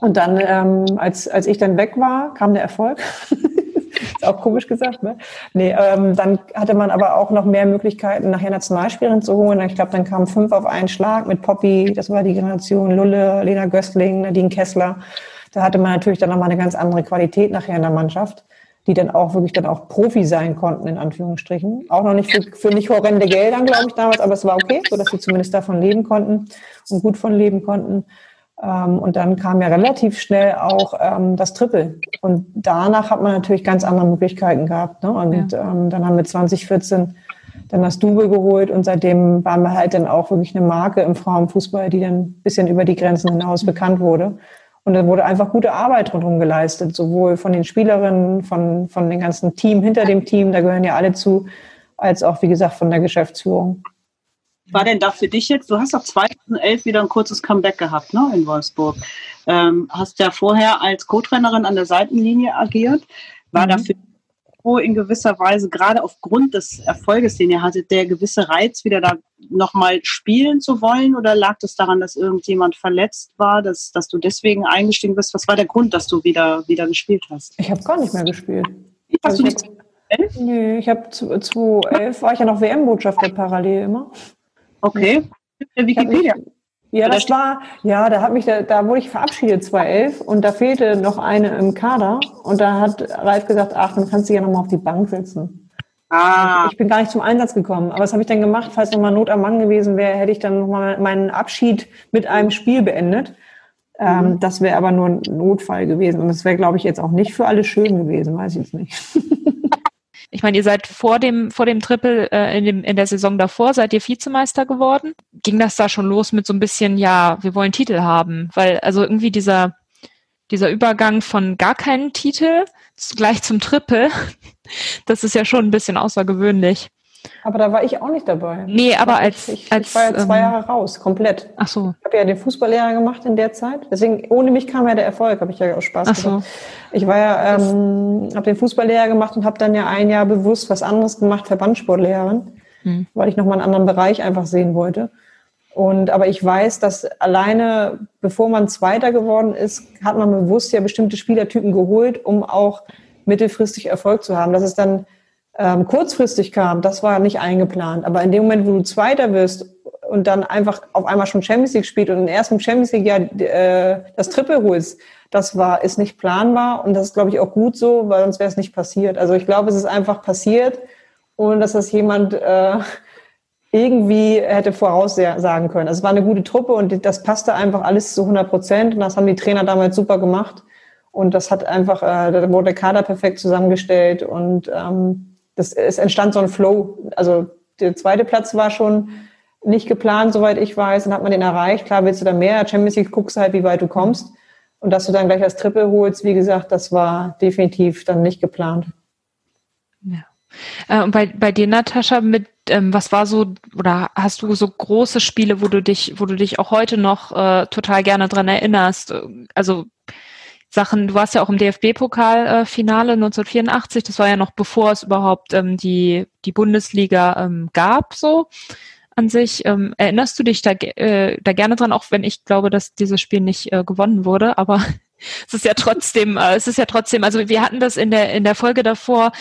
Und dann, ähm, als, als ich dann weg war, kam der Erfolg. ist auch komisch gesagt, ne? Nee, ähm, dann hatte man aber auch noch mehr Möglichkeiten, nachher Nationalspielerin zu holen. Ich glaube, dann kamen fünf auf einen Schlag mit Poppy, das war die Generation Lulle, Lena Göstling, Nadine Kessler. Da hatte man natürlich dann nochmal eine ganz andere Qualität nachher in der Mannschaft die dann auch wirklich dann auch Profi sein konnten, in Anführungsstrichen. Auch noch nicht für, für nicht horrende Gelder, glaube ich, damals, aber es war okay, so dass sie zumindest davon leben konnten und gut von leben konnten. Ähm, und dann kam ja relativ schnell auch ähm, das Triple. Und danach hat man natürlich ganz andere Möglichkeiten gehabt. Ne? Und ja. ähm, dann haben wir 2014 dann das Double geholt und seitdem waren wir halt dann auch wirklich eine Marke im Frauenfußball, die dann ein bisschen über die Grenzen hinaus bekannt wurde. Und da wurde einfach gute Arbeit rundherum geleistet, sowohl von den Spielerinnen, von, von dem ganzen Team hinter dem Team, da gehören ja alle zu, als auch, wie gesagt, von der Geschäftsführung. War denn da für dich jetzt, du hast doch 2011 wieder ein kurzes Comeback gehabt, ne, in Wolfsburg. Ähm, hast ja vorher als Co-Trainerin an der Seitenlinie agiert. War mhm. da für irgendwo in gewisser Weise, gerade aufgrund des Erfolges, den ihr hattet, der gewisse Reiz, wieder da nochmal spielen zu wollen? Oder lag das daran, dass irgendjemand verletzt war, dass, dass du deswegen eingestiegen bist? Was war der Grund, dass du wieder, wieder gespielt hast? Ich habe gar nicht mehr gespielt. Hast Also du ich nicht hab- Nee, ich habe 2011 war ich ja noch WM-Botschafter parallel immer. Okay. Der Ich Wikipedia. mich- Ja, das war, ja, da hat mich, da, da wurde ich verabschiedet 2011 und da fehlte noch eine im Kader und da hat Ralf gesagt, ach, dann kannst du ja nochmal auf die Bank sitzen. Ah, Ich bin gar nicht zum Einsatz gekommen. Aber was habe ich dann gemacht? Falls nochmal Not am Mann gewesen wäre, hätte ich dann nochmal meinen Abschied mit einem Spiel beendet. Ähm, das wäre aber nur ein Notfall gewesen. Und das wäre, glaube ich, jetzt auch nicht für alle schön gewesen, weiß ich jetzt nicht. Ich meine, ihr seid vor dem, vor dem Triple äh, in, dem, in der Saison davor, seid ihr Vizemeister geworden. Ging das da schon los mit so ein bisschen, ja, wir wollen Titel haben? Weil, also irgendwie dieser, dieser Übergang von gar keinen Titel gleich zum Triple, das ist ja schon ein bisschen außergewöhnlich. Aber da war ich auch nicht dabei. Nee, aber Ich- als, ich, als ich war ja zwei ähm, Jahre raus, komplett. Ach so, Ich habe ja den Fußballlehrer gemacht in der Zeit. Deswegen, ohne mich kam ja der Erfolg, habe ich ja auch Spaß ach so. gehabt. Ich war ja, ähm, habe den Fußballlehrer gemacht und habe dann ja ein Jahr bewusst was anderes gemacht, Verbandssportlehrerin, Hm. weil ich nochmal einen anderen Bereich einfach sehen wollte. Und aber ich weiß, dass alleine, bevor man Zweiter geworden ist, hat man bewusst ja bestimmte Spielertypen geholt, um auch mittelfristig Erfolg zu haben. Dass es dann ähm, kurzfristig kam, das war nicht eingeplant. Aber in dem Moment, wo du Zweiter wirst und dann einfach auf einmal schon Champions League spielt und im ersten Champions League Jahr äh, das Triple holst, das war ist nicht planbar und das ist glaube ich auch gut so, weil sonst wäre es nicht passiert. Also ich glaube, es ist einfach passiert, ohne dass das jemand äh, irgendwie hätte voraussagen können. Also es war eine gute Truppe und das passte einfach alles zu 100 Prozent und das haben die Trainer damals super gemacht und das hat einfach, äh, da wurde der Kader perfekt zusammengestellt und ähm, das, es entstand so ein Flow. Also der zweite Platz war schon nicht geplant, soweit ich weiß, dann hat man den erreicht. Klar willst du da mehr, Champions League guckst halt, wie weit du kommst und dass du dann gleich das Triple holst, wie gesagt, das war definitiv dann nicht geplant. Äh, und bei, bei dir, Natascha, mit ähm, was war so, oder hast du so große Spiele, wo du dich, wo du dich auch heute noch äh, total gerne dran erinnerst? Also Sachen, du warst ja auch im DFB-Pokal-Finale 1984, das war ja noch bevor es überhaupt ähm, die, die Bundesliga ähm, gab, so an sich. Ähm, erinnerst du dich da, äh, da gerne dran, auch wenn ich glaube, dass dieses Spiel nicht äh, gewonnen wurde, aber es ist ja trotzdem, äh, es ist ja trotzdem, also wir hatten das in der in der Folge davor,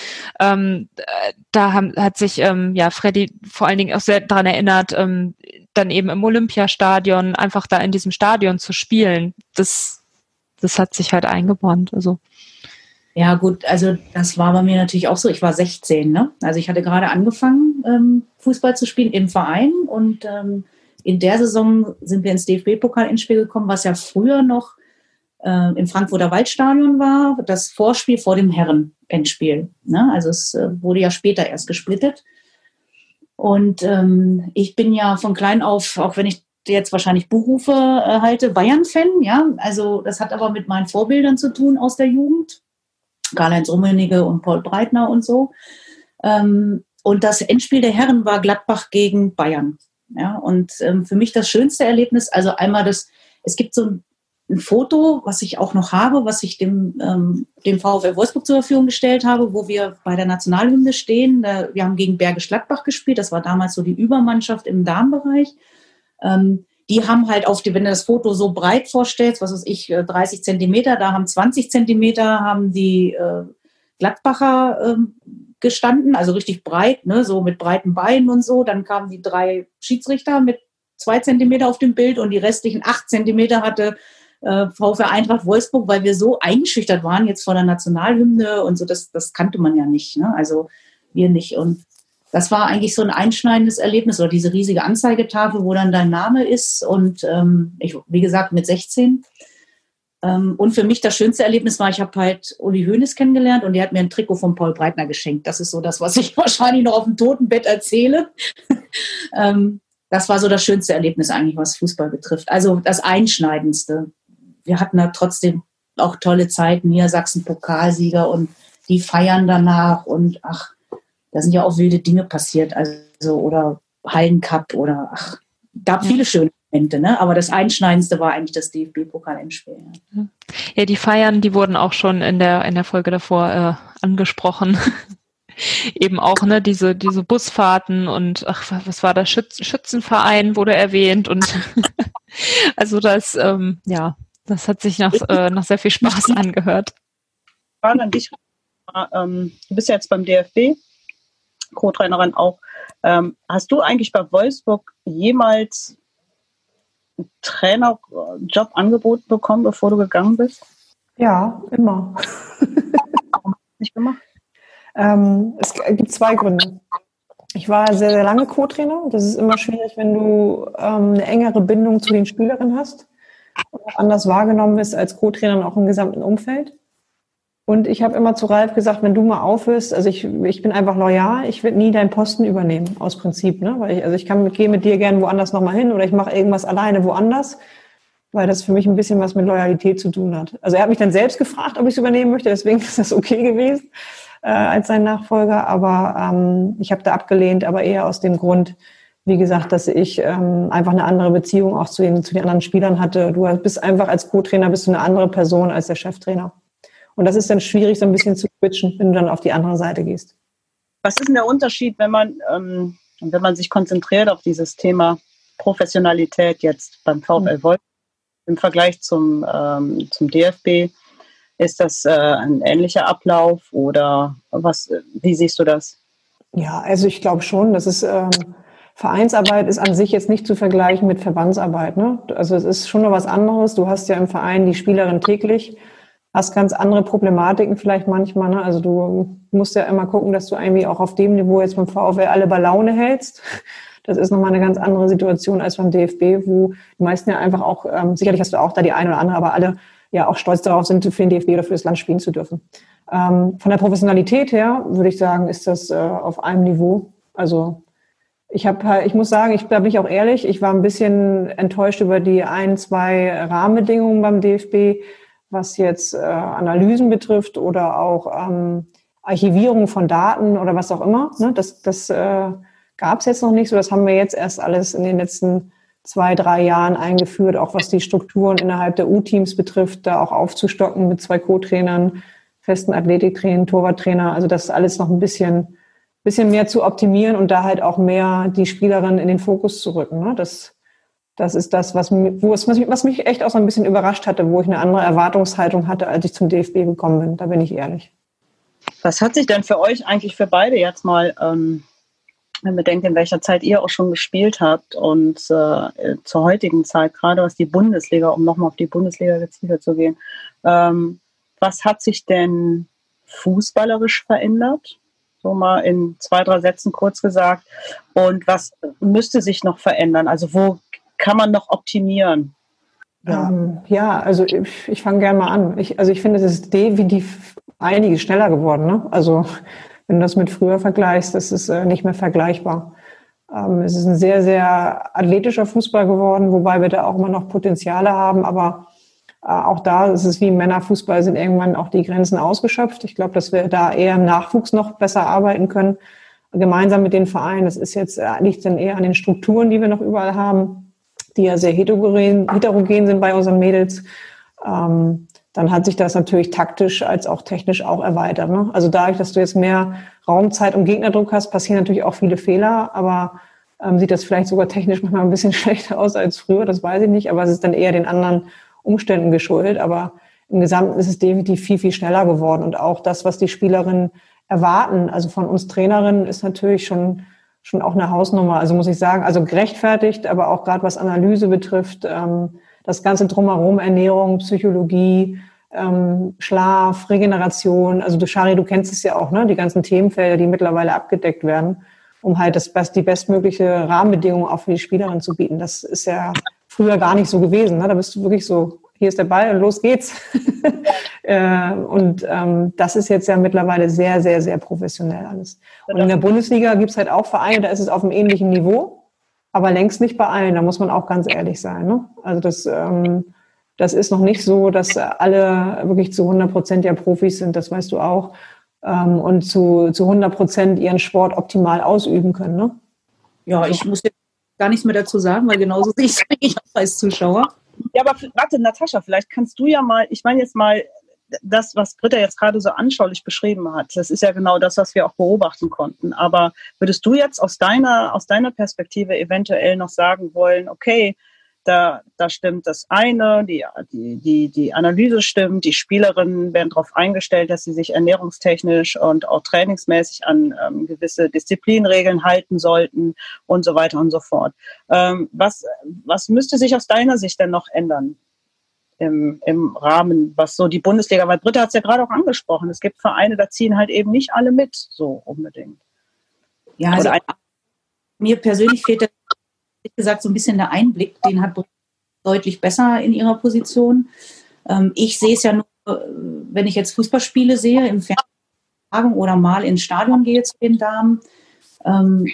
ähm, äh, da haben, hat sich ähm, ja Freddy vor allen Dingen auch sehr daran erinnert, ähm, dann eben im Olympiastadion einfach da in diesem Stadion zu spielen. Das das hat sich halt eingebrannt. Also Ja, gut, also das war bei mir natürlich auch so. Ich war 16, ne? Also ich hatte gerade angefangen, ähm, Fußball zu spielen im Verein und ähm, in der Saison sind wir ins DFB-Pokal-Endspiel gekommen, was ja früher noch äh, im Frankfurter Waldstadion war, das Vorspiel vor dem Herren-Endspiel. Ne? Also es äh, wurde ja später erst gesplittet. Und ähm, ich bin ja von klein auf, auch wenn ich jetzt wahrscheinlich Buchrufe äh, halte, Bayern-Fan, ja. Also das hat aber mit meinen Vorbildern zu tun aus der Jugend. Karl-Heinz Rummenigge und Paul Breitner und so. Ähm, und das Endspiel der Herren war Gladbach gegen Bayern. Ja, und ähm, für mich das schönste Erlebnis, also einmal das, es gibt so ein, ein Foto, was ich auch noch habe, was ich dem, ähm, dem VfL Wolfsburg zur Verfügung gestellt habe, wo wir bei der Nationalhymne stehen. Da, wir haben gegen Bergisch Gladbach gespielt, das war damals so die Übermannschaft im Damenbereich. Ähm, die haben halt auf die, wenn du das Foto so breit vorstellst, was weiß ich, äh, 30 Zentimeter, da haben 20 Zentimeter haben die äh, Gladbacher ähm, gestanden, also richtig breit, ne, so mit breiten Beinen und so. Dann kamen die drei Schiedsrichter mit zwei Zentimeter auf dem Bild und die restlichen acht Zentimeter hatte äh, VfR Eintracht Wolfsburg, weil wir so eingeschüchtert waren jetzt vor der Nationalhymne und so, das, das kannte man ja nicht, ne? also wir nicht. Und das war eigentlich so ein einschneidendes Erlebnis oder diese riesige Anzeigetafel, wo dann dein Name ist und ähm, ich, wie gesagt, mit 16. Ähm, und für mich das schönste Erlebnis war, ich habe halt Uli Hoeneß kennengelernt und der hat mir ein Trikot von Paul Breitner geschenkt. Das ist so das, was ich wahrscheinlich noch auf dem Totenbett erzähle. ähm, das war so das schönste Erlebnis eigentlich, was Fußball betrifft. Also das Einschneidendste. Wir hatten da trotzdem auch tolle Zeiten, Niedersachsen-Pokalsieger und die feiern danach und ach, da sind ja auch wilde Dinge passiert, also oder Hallencup oder ach, gab ja. viele schöne Momente, ne? aber das Einschneidendste war eigentlich das DFB-Pokal-Endspiel. Ja. ja, die Feiern, die wurden auch schon in der, in der Folge davor äh, angesprochen. Eben auch, ne, diese, diese Busfahrten und ach, was war das? Schütz Schützenverein wurde erwähnt und also das, ähm, ja, das hat sich nach, äh, nach sehr viel Spaß angehört. Frage an dich. Ähm, du bist ja jetzt beim DFB, Co-Trainerin auch. Ähm, hast du eigentlich bei Wolfsburg jemals einen Trainerjob angeboten bekommen, bevor du gegangen bist? Ja, immer. Nicht gemacht? Ähm, es gibt zwei Gründe. Ich war sehr, sehr lange Co-Trainer. Das ist immer schwierig, wenn du ähm, eine engere Bindung zu den Spielerinnen hast und auch anders wahrgenommen bist als Co-Trainer auch im gesamten Umfeld. Und ich habe immer zu Ralf gesagt, wenn du mal aufhörst, also ich, ich bin einfach loyal, ich werde nie deinen Posten übernehmen, aus Prinzip. Ne? Weil ich, also ich kann gehe mit dir gerne woanders nochmal hin oder ich mache irgendwas alleine woanders, weil das für mich ein bisschen was mit Loyalität zu tun hat. Also er hat mich dann selbst gefragt, ob ich es übernehmen möchte, deswegen ist das okay gewesen äh, als sein Nachfolger. Aber ähm, ich habe da abgelehnt, aber eher aus dem Grund, wie gesagt, dass ich ähm, einfach eine andere Beziehung auch zu den, zu den anderen Spielern hatte. Du bist einfach als Co-Trainer bist du eine andere Person als der Cheftrainer. Und das ist dann schwierig, so ein bisschen zu switchen, wenn du dann auf die andere Seite gehst. Was ist denn der Unterschied, wenn man, ähm, wenn man sich konzentriert auf dieses Thema Professionalität jetzt beim VfL mhm. Wolf im Vergleich zum, ähm, zum DFB? Ist das äh, ein ähnlicher Ablauf oder was, wie siehst du das? Ja, also ich glaube schon, dass es ähm, Vereinsarbeit ist an sich jetzt nicht zu vergleichen mit Verbandsarbeit. Ne? Also es ist schon noch was anderes. Du hast ja im Verein die Spielerin täglich, hast ganz andere Problematiken vielleicht manchmal. Ne? Also du musst ja immer gucken, dass du irgendwie auch auf dem Niveau jetzt beim VfL alle bei Laune hältst. Das ist nochmal eine ganz andere Situation als beim DFB, wo die meisten ja einfach auch, ähm, sicherlich hast du auch da die eine oder andere, aber alle ja auch stolz darauf sind, für den DFB oder für das Land spielen zu dürfen. Ähm, von der Professionalität her würde ich sagen, ist das äh, auf einem Niveau. Also ich habe, ich muss sagen, ich da bin ich auch ehrlich, ich war ein bisschen enttäuscht über die ein, zwei Rahmenbedingungen beim DFB, was jetzt äh, Analysen betrifft oder auch ähm, Archivierung von Daten oder was auch immer. Ne? Das, das äh, gab es jetzt noch nicht so. Das haben wir jetzt erst alles in den letzten zwei, drei Jahren eingeführt, auch was die Strukturen innerhalb der U-Teams betrifft, da auch aufzustocken mit zwei Co-Trainern, festen Athletiktrainern, Torwarttrainer. Also das alles noch ein bisschen, bisschen mehr zu optimieren und da halt auch mehr die Spielerin in den Fokus zu rücken. Ne? Das, das ist das, was, wo es, was mich echt auch so ein bisschen überrascht hatte, wo ich eine andere Erwartungshaltung hatte, als ich zum DFB gekommen bin. Da bin ich ehrlich. Was hat sich denn für euch eigentlich für beide jetzt mal ähm, wenn man denkt, in welcher Zeit ihr auch schon gespielt habt und äh, zur heutigen Zeit, gerade was die Bundesliga, um nochmal auf die Bundesliga gezielt zu gehen, ähm, was hat sich denn fußballerisch verändert? So mal in zwei, drei Sätzen kurz gesagt. Und was müsste sich noch verändern? Also wo kann man noch optimieren? Ja, ähm, ja also ich, ich fange gerne mal an. Ich, also ich finde, es ist definitiv einiges schneller geworden. Ne? Also wenn du das mit früher vergleichst, das ist äh, nicht mehr vergleichbar. Ähm, es ist ein sehr, sehr athletischer Fußball geworden, wobei wir da auch immer noch Potenziale haben. Aber äh, auch da ist es wie im Männerfußball, sind irgendwann auch die Grenzen ausgeschöpft. Ich glaube, dass wir da eher im Nachwuchs noch besser arbeiten können, gemeinsam mit den Vereinen. Das ist jetzt, äh, liegt dann eher an den Strukturen, die wir noch überall haben, die ja sehr heterogen, heterogen sind bei unseren Mädels. Ähm, dann hat sich das natürlich taktisch als auch technisch auch erweitert. Ne? Also dadurch, dass du jetzt mehr Raumzeit und Gegnerdruck hast, passieren natürlich auch viele Fehler, aber ähm, sieht das vielleicht sogar technisch manchmal ein bisschen schlechter aus als früher, das weiß ich nicht, aber es ist dann eher den anderen Umständen geschuldet. Aber im Gesamten ist es definitiv viel, viel schneller geworden. Und auch das, was die Spielerinnen erwarten, also von uns Trainerinnen, ist natürlich schon, schon auch eine Hausnummer. Also muss ich sagen, also gerechtfertigt, aber auch gerade was Analyse betrifft, ähm, das Ganze drumherum, Ernährung, Psychologie, ähm, Schlaf, Regeneration. Also du, Shari, du kennst es ja auch, ne? Die ganzen Themenfelder, die mittlerweile abgedeckt werden, um halt das best, die bestmögliche Rahmenbedingungen auch für die Spielerin zu bieten. Das ist ja früher gar nicht so gewesen. Ne? Da bist du wirklich so, hier ist der Ball und los geht's. äh, und ähm, das ist jetzt ja mittlerweile sehr, sehr, sehr professionell alles. Und in der Bundesliga gibt's halt auch Vereine, da ist es auf einem ähnlichen Niveau aber längst nicht bei allen, da muss man auch ganz ehrlich sein. Ne? Also das, ähm, das ist noch nicht so, dass alle wirklich zu 100 Prozent ja Profis sind, das weißt du auch, ähm, und zu, zu 100 Prozent ihren Sport optimal ausüben können. Ne? Ja, ich muss jetzt gar nichts mehr dazu sagen, weil genauso sehe ich es eigentlich auch als Zuschauer. Ja, aber warte, Natascha, vielleicht kannst du ja mal, ich meine jetzt mal, das, was Britta jetzt gerade so anschaulich beschrieben hat, das ist ja genau das, was wir auch beobachten konnten. Aber würdest du jetzt aus deiner, aus deiner Perspektive eventuell noch sagen wollen, okay, da, da stimmt das eine, die, die, die, die Analyse stimmt, die Spielerinnen werden darauf eingestellt, dass sie sich ernährungstechnisch und auch trainingsmäßig an ähm, gewisse Disziplinregeln halten sollten und so weiter und so fort. Ähm, was, was müsste sich aus deiner Sicht denn noch ändern? Im, im Rahmen, was so die Bundesliga, weil Britta hat es ja gerade auch angesprochen, es gibt Vereine, da ziehen halt eben nicht alle mit, so unbedingt. Ja, also mir persönlich fehlt wie gesagt, so ein bisschen der Einblick, den hat deutlich besser in ihrer Position. Ähm, ich sehe es ja nur, äh, wenn ich jetzt Fußballspiele sehe, im Fernsehen oder mal ins Stadion gehe zu den Damen. Ähm,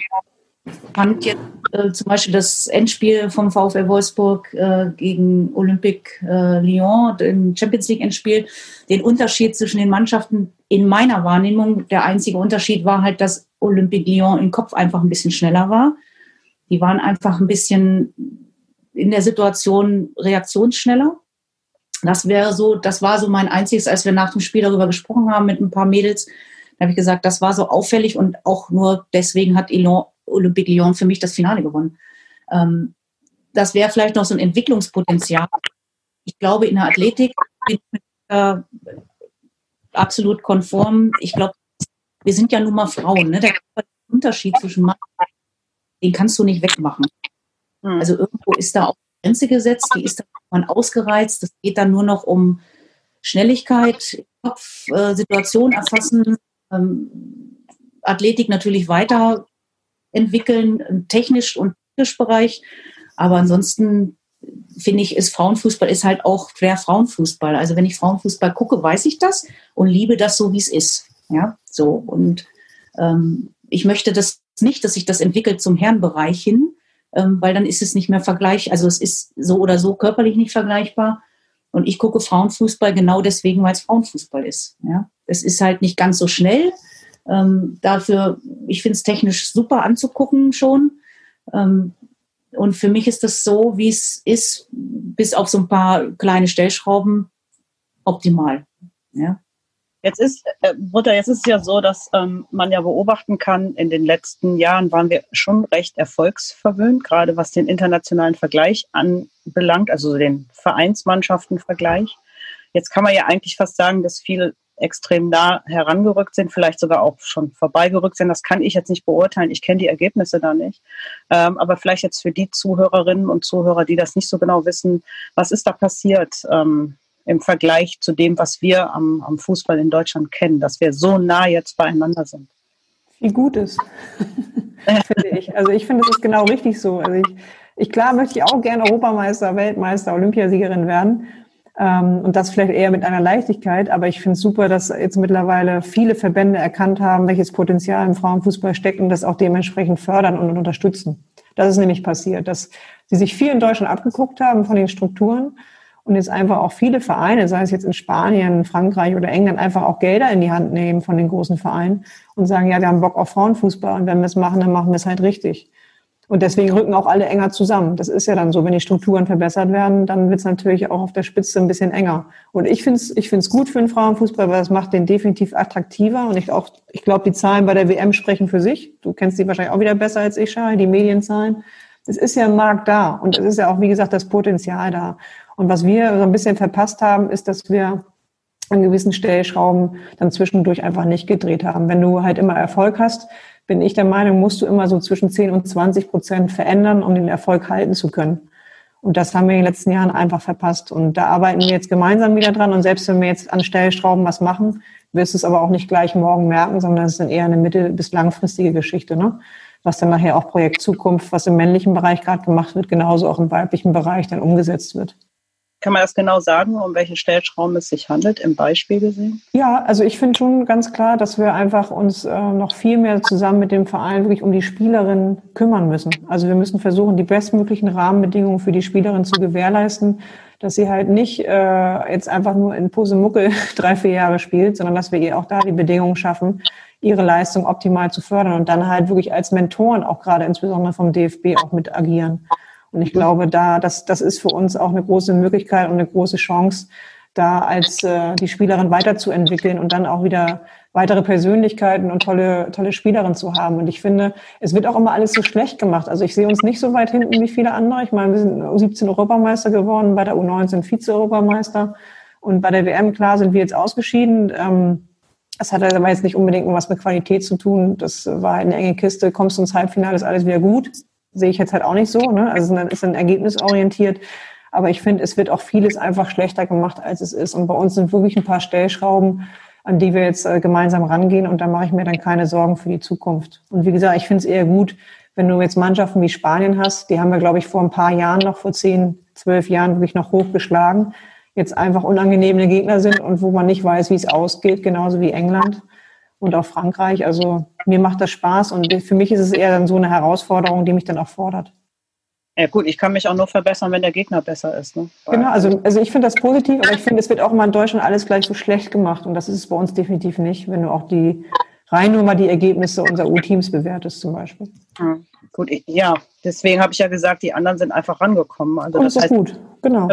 fand jetzt äh, zum Beispiel das Endspiel vom VfL Wolfsburg äh, gegen Olympique äh, Lyon, im Champions League Endspiel, den Unterschied zwischen den Mannschaften in meiner Wahrnehmung, der einzige Unterschied war halt, dass Olympique Lyon im Kopf einfach ein bisschen schneller war. Die waren einfach ein bisschen in der Situation reaktionsschneller. Das wäre so, das war so mein einziges, als wir nach dem Spiel darüber gesprochen haben mit ein paar Mädels, da habe ich gesagt, das war so auffällig und auch nur deswegen hat Elon, Olympique Lyon für mich das Finale gewonnen. Ähm, das wäre vielleicht noch so ein Entwicklungspotenzial. Ich glaube, in der Athletik bin ich äh, absolut konform. Ich glaube, wir sind ja nun mal Frauen. Ne? Der Unterschied zwischen Mann den kannst du nicht wegmachen. Mhm. Also irgendwo ist da auch eine Grenze gesetzt, die ist dann ausgereizt. Es geht dann nur noch um Schnelligkeit, Kopf, äh, Situation erfassen, ähm, Athletik natürlich weiterentwickeln, technisch und technisch Bereich. Aber ansonsten finde ich, ist Frauenfußball ist halt auch der Frauenfußball. Also wenn ich Frauenfußball gucke, weiß ich das und liebe das so, wie es ist. Ja, so. Und ähm, ich möchte das nicht, dass sich das entwickelt zum Herrenbereich hin, ähm, weil dann ist es nicht mehr vergleich, also es ist so oder so körperlich nicht vergleichbar. Und ich gucke Frauenfußball genau deswegen, weil es Frauenfußball ist. Ja? Es ist halt nicht ganz so schnell. Ähm, dafür, ich finde es technisch super anzugucken schon. Ähm, und für mich ist das so, wie es ist, bis auf so ein paar kleine Stellschrauben optimal. Ja? Jetzt ist, äh, Britta, jetzt ist es ja so, dass ähm, man ja beobachten kann, in den letzten Jahren waren wir schon recht erfolgsverwöhnt, gerade was den internationalen Vergleich anbelangt, also den Vereinsmannschaftenvergleich. Jetzt kann man ja eigentlich fast sagen, dass viele extrem nah herangerückt sind, vielleicht sogar auch schon vorbeigerückt sind. Das kann ich jetzt nicht beurteilen. Ich kenne die Ergebnisse da nicht. Ähm, aber vielleicht jetzt für die Zuhörerinnen und Zuhörer, die das nicht so genau wissen, was ist da passiert? Ähm, im Vergleich zu dem, was wir am, am Fußball in Deutschland kennen, dass wir so nah jetzt beieinander sind. Wie gut ist, finde ich. Also ich finde, es ist genau richtig so. Also ich, ich klar möchte ich auch gerne Europameister, Weltmeister, Olympiasiegerin werden. Ähm, und das vielleicht eher mit einer Leichtigkeit. Aber ich finde es super, dass jetzt mittlerweile viele Verbände erkannt haben, welches Potenzial im Frauenfußball steckt und das auch dementsprechend fördern und unterstützen. Das ist nämlich passiert, dass sie sich viel in Deutschland abgeguckt haben von den Strukturen und jetzt einfach auch viele Vereine, sei es jetzt in Spanien, Frankreich oder England, einfach auch Gelder in die Hand nehmen von den großen Vereinen und sagen, ja, wir haben Bock auf Frauenfußball und wenn wir es machen, dann machen wir es halt richtig. Und deswegen rücken auch alle enger zusammen. Das ist ja dann so, wenn die Strukturen verbessert werden, dann wird es natürlich auch auf der Spitze ein bisschen enger. Und ich finde es ich find's gut für den Frauenfußball, weil es macht den definitiv attraktiver. Und ich, auch, ich glaube, die Zahlen bei der WM sprechen für sich. Du kennst die wahrscheinlich auch wieder besser als ich, Shai, die Medienzahlen. Es ist ja ein Markt da und es ist ja auch, wie gesagt, das Potenzial da. Und was wir so ein bisschen verpasst haben, ist, dass wir an gewissen Stellschrauben dann zwischendurch einfach nicht gedreht haben. Wenn du halt immer Erfolg hast, bin ich der Meinung, musst du immer so zwischen 10 und 20 Prozent verändern, um den Erfolg halten zu können. Und das haben wir in den letzten Jahren einfach verpasst. Und da arbeiten wir jetzt gemeinsam wieder dran. Und selbst wenn wir jetzt an Stellschrauben was machen, wirst du es aber auch nicht gleich morgen merken, sondern es ist dann eher eine mittel- bis langfristige Geschichte. Ne? Was dann nachher auch Projekt Zukunft, was im männlichen Bereich gerade gemacht wird, genauso auch im weiblichen Bereich dann umgesetzt wird. Kann man das genau sagen, um welche Stellschrauben es sich handelt, im Beispiel gesehen? Ja, also ich finde schon ganz klar, dass wir einfach uns äh, noch viel mehr zusammen mit dem Verein wirklich um die Spielerinnen kümmern müssen. Also wir müssen versuchen, die bestmöglichen Rahmenbedingungen für die Spielerin zu gewährleisten, dass sie halt nicht äh, jetzt einfach nur in Posemuckel drei, vier Jahre spielt, sondern dass wir ihr auch da die Bedingungen schaffen, ihre Leistung optimal zu fördern und dann halt wirklich als Mentoren auch gerade insbesondere vom DFB auch mit agieren. Und ich glaube, da, das, das ist für uns auch eine große Möglichkeit und eine große Chance, da als äh, die Spielerin weiterzuentwickeln und dann auch wieder weitere Persönlichkeiten und tolle, tolle Spielerinnen zu haben. Und ich finde, es wird auch immer alles so schlecht gemacht. Also ich sehe uns nicht so weit hinten wie viele andere. Ich meine, wir sind U17 Europameister geworden, bei der U19 Vize-Europameister. Und bei der WM, klar, sind wir jetzt ausgeschieden. Ähm, das hat aber jetzt nicht unbedingt was mit Qualität zu tun. Das war eine enge Kiste. Kommst du ins Halbfinale, ist alles wieder gut. Sehe ich jetzt halt auch nicht so. Ne? Also es ist ein ergebnisorientiert. Aber ich finde, es wird auch vieles einfach schlechter gemacht, als es ist. Und bei uns sind wirklich ein paar Stellschrauben, an die wir jetzt äh, gemeinsam rangehen. Und da mache ich mir dann keine Sorgen für die Zukunft. Und wie gesagt, ich finde es eher gut, wenn du jetzt Mannschaften wie Spanien hast, die haben wir, glaube ich, vor ein paar Jahren noch, vor zehn, zwölf Jahren wirklich noch hochgeschlagen jetzt einfach unangenehme Gegner sind und wo man nicht weiß, wie es ausgeht, genauso wie England und auch Frankreich. Also mir macht das Spaß und für mich ist es eher dann so eine Herausforderung, die mich dann auch fordert. Ja gut, ich kann mich auch nur verbessern, wenn der Gegner besser ist. Ne? Genau, also, also ich finde das positiv, aber ich finde, es wird auch immer in Deutschland alles gleich so schlecht gemacht und das ist es bei uns definitiv nicht, wenn du auch die rein nur mal die Ergebnisse unserer U-Teams bewertest zum Beispiel. Ja, gut, ja, deswegen habe ich ja gesagt, die anderen sind einfach rangekommen. Also und das, das ist heißt, gut, genau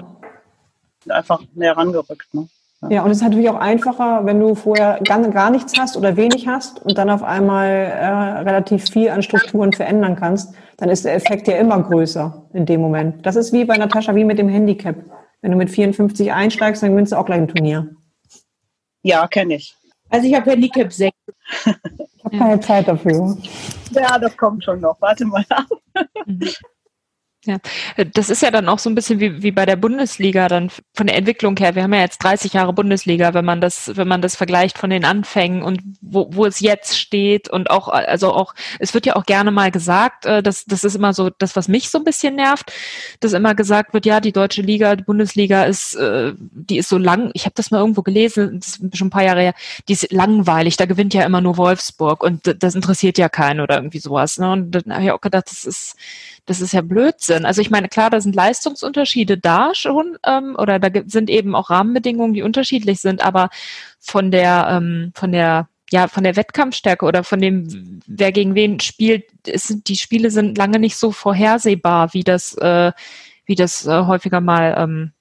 einfach näher rangerückt. Ne? Ja. und es ist natürlich auch einfacher, wenn du vorher gar, gar nichts hast oder wenig hast und dann auf einmal äh, relativ viel an Strukturen verändern kannst, dann ist der Effekt ja immer größer in dem Moment. Das ist wie bei Natascha, wie mit dem Handicap. Wenn du mit 54 einsteigst, dann gewinnst du auch gleich ein Turnier. Ja, kenne ich. Also ich habe Handicap 6. Ich habe keine Zeit dafür. Ja, das kommt schon noch. Warte mal ab. Ja, das ist ja dann auch so ein bisschen wie, wie bei der Bundesliga dann von der Entwicklung her. Wir haben ja jetzt 30 Jahre Bundesliga, wenn man das, wenn man das vergleicht von den Anfängen und wo, wo es jetzt steht und auch, also auch, es wird ja auch gerne mal gesagt, äh, dass das ist immer so das, was mich so ein bisschen nervt, dass immer gesagt wird, ja, die deutsche Liga, die Bundesliga ist, äh, die ist so lang. Ich habe das mal irgendwo gelesen, das ist schon ein paar Jahre her. Die ist langweilig. Da gewinnt ja immer nur Wolfsburg und das interessiert ja keinen oder irgendwie sowas. Ne? Und dann habe ich auch gedacht, das ist das ist ja Blödsinn. Also ich meine, klar, da sind Leistungsunterschiede da schon ähm, oder da sind eben auch Rahmenbedingungen, die unterschiedlich sind, aber von der, ähm, von der ja, von der Wettkampfstärke oder von dem, wer gegen wen spielt, ist, die Spiele sind lange nicht so vorhersehbar, wie das, äh, wie das äh, häufiger mal ähm,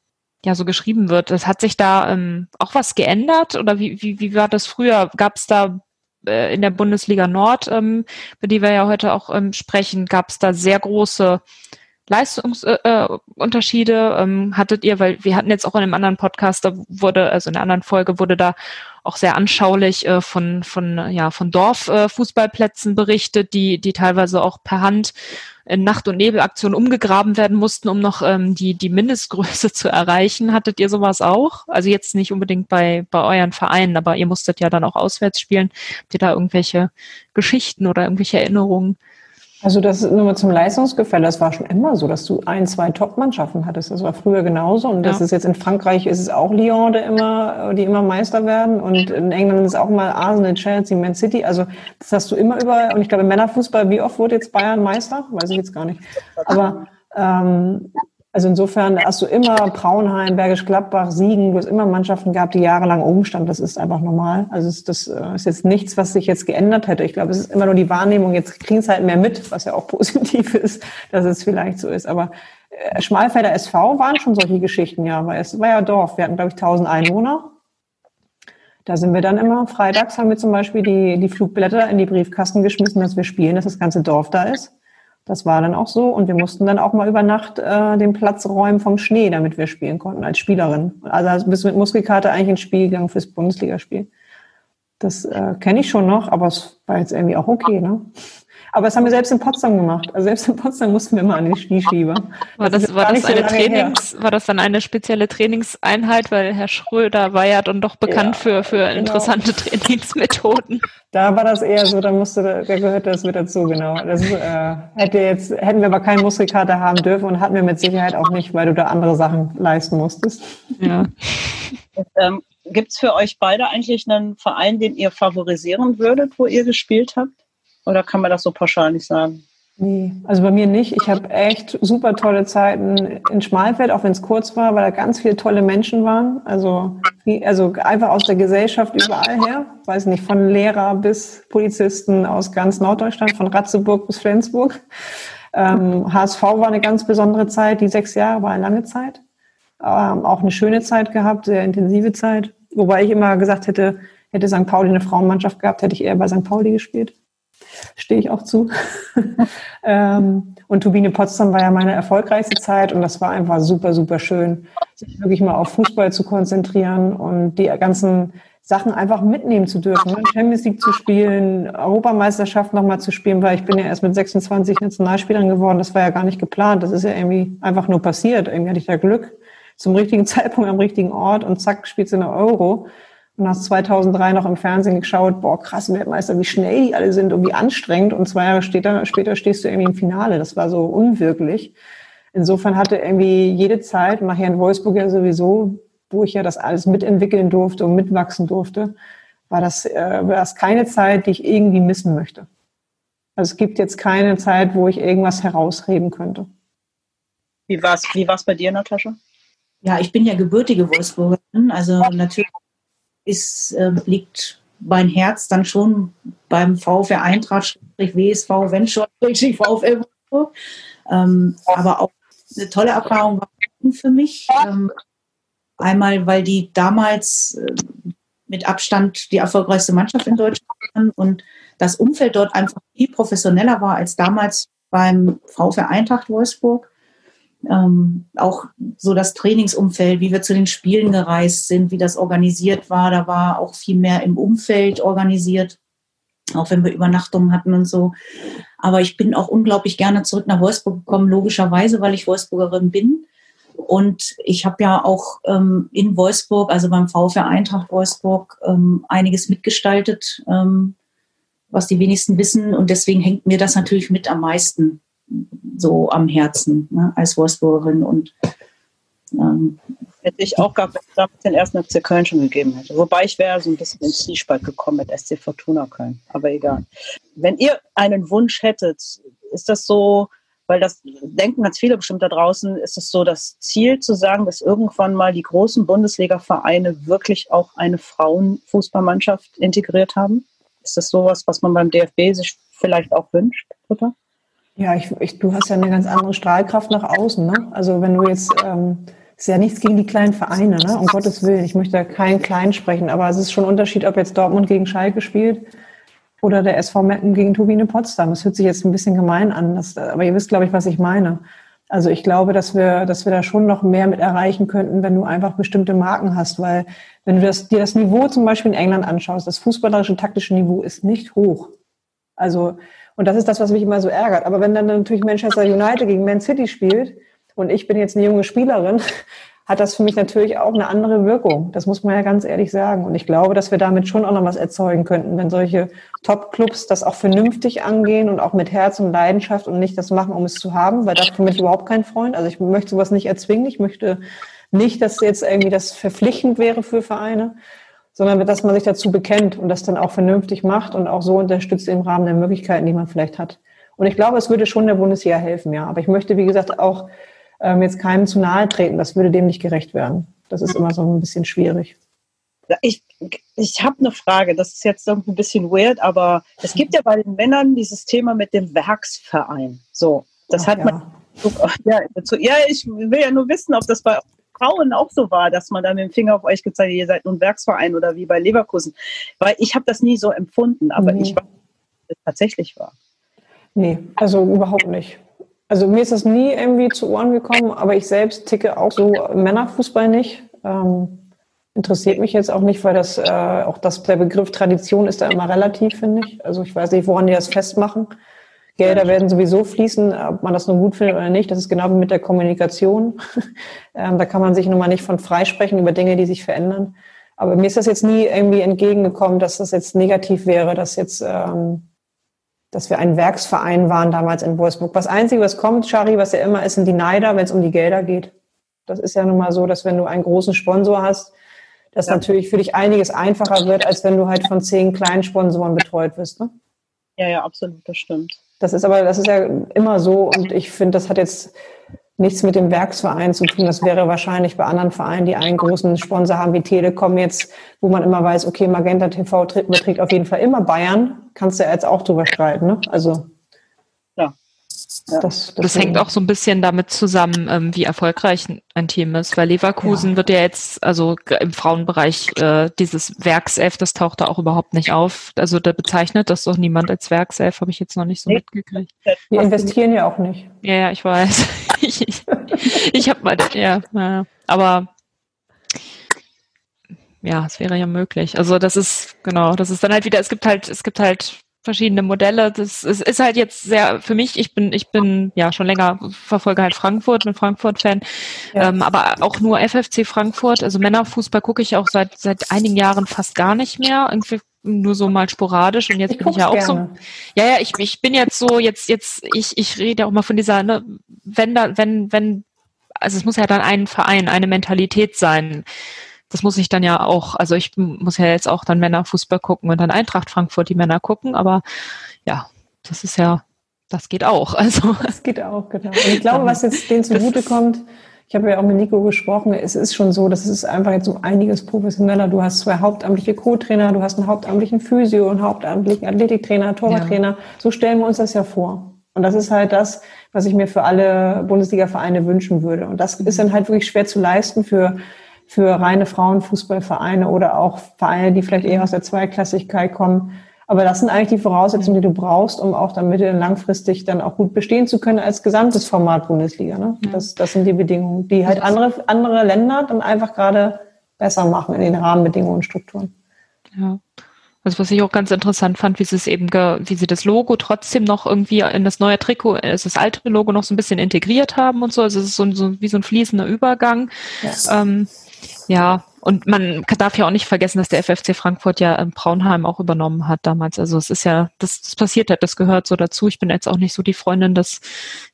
ja so geschrieben wird. Das hat sich da ähm, auch was geändert oder wie, wie, wie war das früher? Gab es da äh, in der Bundesliga Nord, ähm, über die wir ja heute auch ähm, sprechen, gab es da sehr große Leistungsunterschiede äh, ähm, hattet ihr, weil wir hatten jetzt auch in einem anderen Podcast, da wurde, also in einer anderen Folge wurde da auch sehr anschaulich äh, von, von, ja, von Dorffußballplätzen äh, berichtet, die, die teilweise auch per Hand in Nacht- und Nebelaktionen umgegraben werden mussten, um noch ähm, die, die Mindestgröße zu erreichen. Hattet ihr sowas auch? Also jetzt nicht unbedingt bei, bei euren Vereinen, aber ihr musstet ja dann auch auswärts spielen. Habt ihr da irgendwelche Geschichten oder irgendwelche Erinnerungen? Also das ist nur zum Leistungsgefälle. Das war schon immer so, dass du ein, zwei Top-Mannschaften hattest. Das war früher genauso. Und das ja. ist jetzt in Frankreich ist es auch Lyon, der immer, die immer Meister werden. Und in England ist es auch mal Arsenal, Chelsea, Man City. Also das hast du immer überall. Und ich glaube, im Männerfußball, wie oft wurde jetzt Bayern Meister? Weiß ich jetzt gar nicht. Aber ähm, also insofern hast du immer Braunheim, Bergisch Gladbach, Siegen, du hast immer Mannschaften gehabt, die jahrelang oben standen. Das ist einfach normal. Also das, das äh, ist jetzt nichts, was sich jetzt geändert hätte. Ich glaube, es ist immer nur die Wahrnehmung. Jetzt kriegen es halt mehr mit, was ja auch positiv ist, dass es vielleicht so ist. Aber äh, Schmalfelder SV waren schon solche Geschichten, ja, weil es war ja Dorf. Wir hatten, glaube ich, 1000 Einwohner. Da sind wir dann immer, freitags haben wir zum Beispiel die, die Flugblätter in die Briefkasten geschmissen, dass wir spielen, dass das ganze Dorf da ist. Das war dann auch so und wir mussten dann auch mal über Nacht äh, den Platz räumen vom Schnee, damit wir spielen konnten als Spielerin. Also bist mit Muskelkarte eigentlich ins Spiel gegangen fürs Bundesligaspiel. Das äh, kenne ich schon noch, aber es war jetzt irgendwie auch okay, ne? Aber das haben wir selbst in Potsdam gemacht. Also selbst in Potsdam mussten wir mal an den Skischieber. War das, das war das eine so Trainings, war das dann eine spezielle Trainingseinheit, weil Herr Schröder war ja dann doch bekannt ja, für, für genau. interessante Trainingsmethoden. Da war das eher so, da musste, da gehörte das mit dazu, genau. Das äh, hätte jetzt, hätten wir aber keine Muskelkarte haben dürfen und hatten wir mit Sicherheit auch nicht, weil du da andere Sachen leisten musstest. Ja. ähm, Gibt es für euch beide eigentlich einen Verein, den ihr favorisieren würdet, wo ihr gespielt habt? Oder kann man das so pauschal nicht sagen? Nee, also bei mir nicht. Ich habe echt super tolle Zeiten in Schmalfeld, auch wenn es kurz war, weil da ganz viele tolle Menschen waren. Also, also einfach aus der Gesellschaft überall her. Weiß nicht, von Lehrer bis Polizisten aus ganz Norddeutschland, von Ratzeburg bis Flensburg. Ähm, HSV war eine ganz besondere Zeit. Die sechs Jahre war eine lange Zeit. Ähm, auch eine schöne Zeit gehabt, sehr intensive Zeit. Wobei ich immer gesagt hätte, hätte St. Pauli eine Frauenmannschaft gehabt, hätte ich eher bei St. Pauli gespielt stehe ich auch zu. ähm, und Turbine Potsdam war ja meine erfolgreichste Zeit und das war einfach super, super schön, sich wirklich mal auf Fußball zu konzentrieren und die ganzen Sachen einfach mitnehmen zu dürfen. Ne? Champions League zu spielen, Europameisterschaft nochmal zu spielen, weil ich bin ja erst mit 26 Nationalspielern geworden. Das war ja gar nicht geplant. Das ist ja irgendwie einfach nur passiert. Irgendwie hatte ich da Glück zum richtigen Zeitpunkt am richtigen Ort und zack, spielst du eine Euro und hast 2003 noch im Fernsehen geschaut, boah, krass, Weltmeister, wie schnell die alle sind und wie anstrengend. Und zwei Jahre später, später stehst du irgendwie im Finale. Das war so unwirklich. Insofern hatte irgendwie jede Zeit, und nachher in Wolfsburg ja sowieso, wo ich ja das alles mitentwickeln durfte und mitwachsen durfte, war das, äh, war das keine Zeit, die ich irgendwie missen möchte. Also es gibt jetzt keine Zeit, wo ich irgendwas herausreden könnte. Wie war es wie war's bei dir, Natascha? Ja, ich bin ja gebürtige Wolfsburgerin, also natürlich ist, äh, liegt mein Herz dann schon beim VfR Eintracht, WSV, wenn schon, VfL ähm, aber auch eine tolle Erfahrung war für mich. Ähm, einmal, weil die damals äh, mit Abstand die erfolgreichste Mannschaft in Deutschland waren und das Umfeld dort einfach viel professioneller war als damals beim VfR Eintracht Wolfsburg ähm, auch so das Trainingsumfeld, wie wir zu den Spielen gereist sind, wie das organisiert war. Da war auch viel mehr im Umfeld organisiert, auch wenn wir Übernachtungen hatten und so. Aber ich bin auch unglaublich gerne zurück nach Wolfsburg gekommen, logischerweise, weil ich Wolfsburgerin bin. Und ich habe ja auch ähm, in Wolfsburg, also beim VfR Eintracht Wolfsburg, ähm, einiges mitgestaltet, ähm, was die wenigsten wissen. Und deswegen hängt mir das natürlich mit am meisten so am Herzen ne, als Wolfsburgerin und ähm, hätte ich auch gehabt, wenn es den ersten FC Köln schon gegeben hätte. Wobei ich wäre so ein bisschen in Zwiespalt gekommen mit SC Fortuna Köln. Aber egal. Wenn ihr einen Wunsch hättet, ist das so, weil das denken ganz viele bestimmt da draußen, ist es so das Ziel zu sagen, dass irgendwann mal die großen Bundesliga-Vereine wirklich auch eine Frauenfußballmannschaft integriert haben? Ist das sowas, was man beim DFB sich vielleicht auch wünscht, Britta? Ja, ich, ich, du hast ja eine ganz andere Strahlkraft nach außen. Ne? Also wenn du jetzt, ähm, ist ja nichts gegen die kleinen Vereine, ne? um Gottes Willen. Ich möchte da keinen klein sprechen, aber es ist schon ein Unterschied, ob jetzt Dortmund gegen Schalke spielt oder der SV Meppen gegen Turbine Potsdam. Das hört sich jetzt ein bisschen gemein an, das, aber ihr wisst, glaube ich, was ich meine. Also ich glaube, dass wir, dass wir da schon noch mehr mit erreichen könnten, wenn du einfach bestimmte Marken hast, weil wenn du das, dir das Niveau zum Beispiel in England anschaust, das fußballerische taktische Niveau ist nicht hoch. Also und das ist das, was mich immer so ärgert. Aber wenn dann natürlich Manchester United gegen Man City spielt und ich bin jetzt eine junge Spielerin, hat das für mich natürlich auch eine andere Wirkung. Das muss man ja ganz ehrlich sagen. Und ich glaube, dass wir damit schon auch noch was erzeugen könnten, wenn solche Top-Clubs das auch vernünftig angehen und auch mit Herz und Leidenschaft und nicht das machen, um es zu haben, weil das für mich überhaupt kein Freund. Also ich möchte sowas nicht erzwingen. Ich möchte nicht, dass jetzt irgendwie das verpflichtend wäre für Vereine, sondern dass man sich dazu bekennt und das dann auch vernünftig macht und auch so unterstützt im Rahmen der Möglichkeiten, die man vielleicht hat. Und ich glaube, es würde schon der Bundesliga helfen, ja. Aber ich möchte, wie gesagt, auch ähm, jetzt keinem zu nahe treten. Das würde dem nicht gerecht werden. Das ist immer so ein bisschen schwierig. Ich, ich habe eine Frage, das ist jetzt irgendwie ein bisschen weird, aber es gibt ja bei den Männern dieses Thema mit dem Werksverein. So, das Ach, hat ja. man. Ja, ja, ich will ja nur wissen, ob das bei Frauen auch so war, dass man dann mit dem Finger auf euch gezeigt hat, ihr seid nun Werksverein oder wie bei Leverkusen. Weil ich habe das nie so empfunden, aber mhm. ich weiß, dass es tatsächlich war. Nee, also überhaupt nicht. Also mir ist das nie irgendwie zu Ohren gekommen, aber ich selbst ticke auch so Männerfußball nicht. Ähm, interessiert mich jetzt auch nicht, weil das äh, auch das, der Begriff Tradition ist da immer relativ, finde ich. Also ich weiß nicht, woran die das festmachen. Gelder werden sowieso fließen, ob man das nun gut findet oder nicht. Das ist genau wie mit der Kommunikation. ähm, da kann man sich nun mal nicht von freisprechen über Dinge, die sich verändern. Aber mir ist das jetzt nie irgendwie entgegengekommen, dass das jetzt negativ wäre, dass jetzt, ähm, dass wir ein Werksverein waren damals in Wolfsburg. Was Einzige, was kommt, Shari, was ja immer ist, sind die Neider, wenn es um die Gelder geht. Das ist ja nun mal so, dass wenn du einen großen Sponsor hast, das ja. natürlich für dich einiges einfacher wird, als wenn du halt von zehn kleinen Sponsoren betreut wirst. Ne? Ja, ja, absolut, das stimmt. Das ist aber, das ist ja immer so und ich finde, das hat jetzt nichts mit dem Werksverein zu tun. Das wäre wahrscheinlich bei anderen Vereinen, die einen großen Sponsor haben wie Telekom jetzt, wo man immer weiß, okay, Magenta TV beträgt auf jeden Fall immer Bayern. Kannst du ja jetzt auch drüber streiten, ne? Also. Ja. Das, das, hängt auch so ein bisschen damit zusammen, ähm, wie erfolgreich ein Team ist, weil Leverkusen ja. wird ja jetzt, also im Frauenbereich, äh, dieses Werkself, das taucht da auch überhaupt nicht auf. Also da bezeichnet das doch niemand als Werkself, habe ich jetzt noch nicht so nee. mitgekriegt. Die investieren ja auch nicht. Ja, ja, ich weiß. ich ich, ich habe mal, ja, ja, aber ja, es wäre ja möglich. Also das ist, genau, das ist dann halt wieder, es gibt halt, es gibt halt verschiedene Modelle. Das ist, ist halt jetzt sehr für mich. Ich bin, ich bin ja schon länger verfolge halt Frankfurt, bin Frankfurt-Fan, ja. ähm, aber auch nur FFC Frankfurt. Also Männerfußball gucke ich auch seit seit einigen Jahren fast gar nicht mehr. Irgendwie nur so mal sporadisch und jetzt ich bin ich ja auch gerne. so. Ja, ja, ich, ich bin jetzt so jetzt jetzt ich ich rede auch mal von dieser ne, wenn da wenn wenn also es muss ja dann ein Verein, eine Mentalität sein das muss ich dann ja auch, also ich muss ja jetzt auch dann Männerfußball gucken und dann Eintracht Frankfurt die Männer gucken, aber ja, das ist ja, das geht auch. Also das geht auch, genau. Und ich glaube, was jetzt denen zugute kommt, ich habe ja auch mit Nico gesprochen, es ist schon so, das ist einfach jetzt um einiges professioneller. Du hast zwei hauptamtliche Co-Trainer, du hast einen hauptamtlichen Physio, einen hauptamtlichen Athletiktrainer, Torwarttrainer. Ja. So stellen wir uns das ja vor. Und das ist halt das, was ich mir für alle Bundesliga-Vereine wünschen würde. Und das ist dann halt wirklich schwer zu leisten für für reine Frauenfußballvereine oder auch Vereine, die vielleicht eher aus der Zweiklassigkeit kommen. Aber das sind eigentlich die Voraussetzungen, die du brauchst, um auch damit langfristig dann auch gut bestehen zu können als gesamtes Format Bundesliga. Ne? Das, das sind die Bedingungen, die halt andere, andere Länder dann einfach gerade besser machen in den Rahmenbedingungen und Strukturen. Ja. Also was ich auch ganz interessant fand, wie sie es eben, wie sie das Logo trotzdem noch irgendwie in das neue Trikot, also das alte Logo noch so ein bisschen integriert haben und so. Also es ist so, so wie so ein fließender Übergang. Ja. Ähm, ja, und man darf ja auch nicht vergessen, dass der FFC Frankfurt ja ähm, Braunheim auch übernommen hat damals. Also es ist ja, das, das passiert hat, das gehört so dazu. Ich bin jetzt auch nicht so die Freundin des,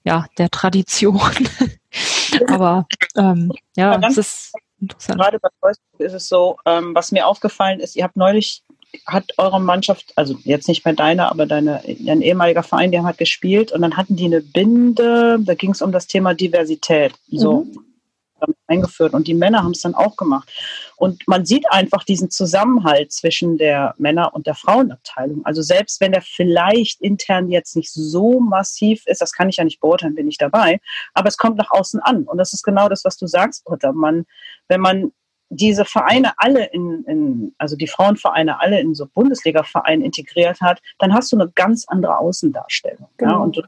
ja, der Tradition. Aber ähm, ja, es ist interessant. Gerade bei Wolfsburg ist es so, ähm, was mir aufgefallen ist, ihr habt neulich hat eure Mannschaft, also jetzt nicht mehr deine, aber deine, dein ehemaliger Verein, der hat gespielt und dann hatten die eine Binde, da ging es um das Thema Diversität. So, mhm eingeführt und die Männer haben es dann auch gemacht. Und man sieht einfach diesen Zusammenhalt zwischen der Männer- und der Frauenabteilung. Also selbst wenn der vielleicht intern jetzt nicht so massiv ist, das kann ich ja nicht beurteilen, bin ich dabei, aber es kommt nach außen an. Und das ist genau das, was du sagst, Britta. Man, wenn man diese Vereine alle in, in, also die Frauenvereine alle in so Bundesliga-Vereine integriert hat, dann hast du eine ganz andere Außendarstellung. Genau. Ja, und du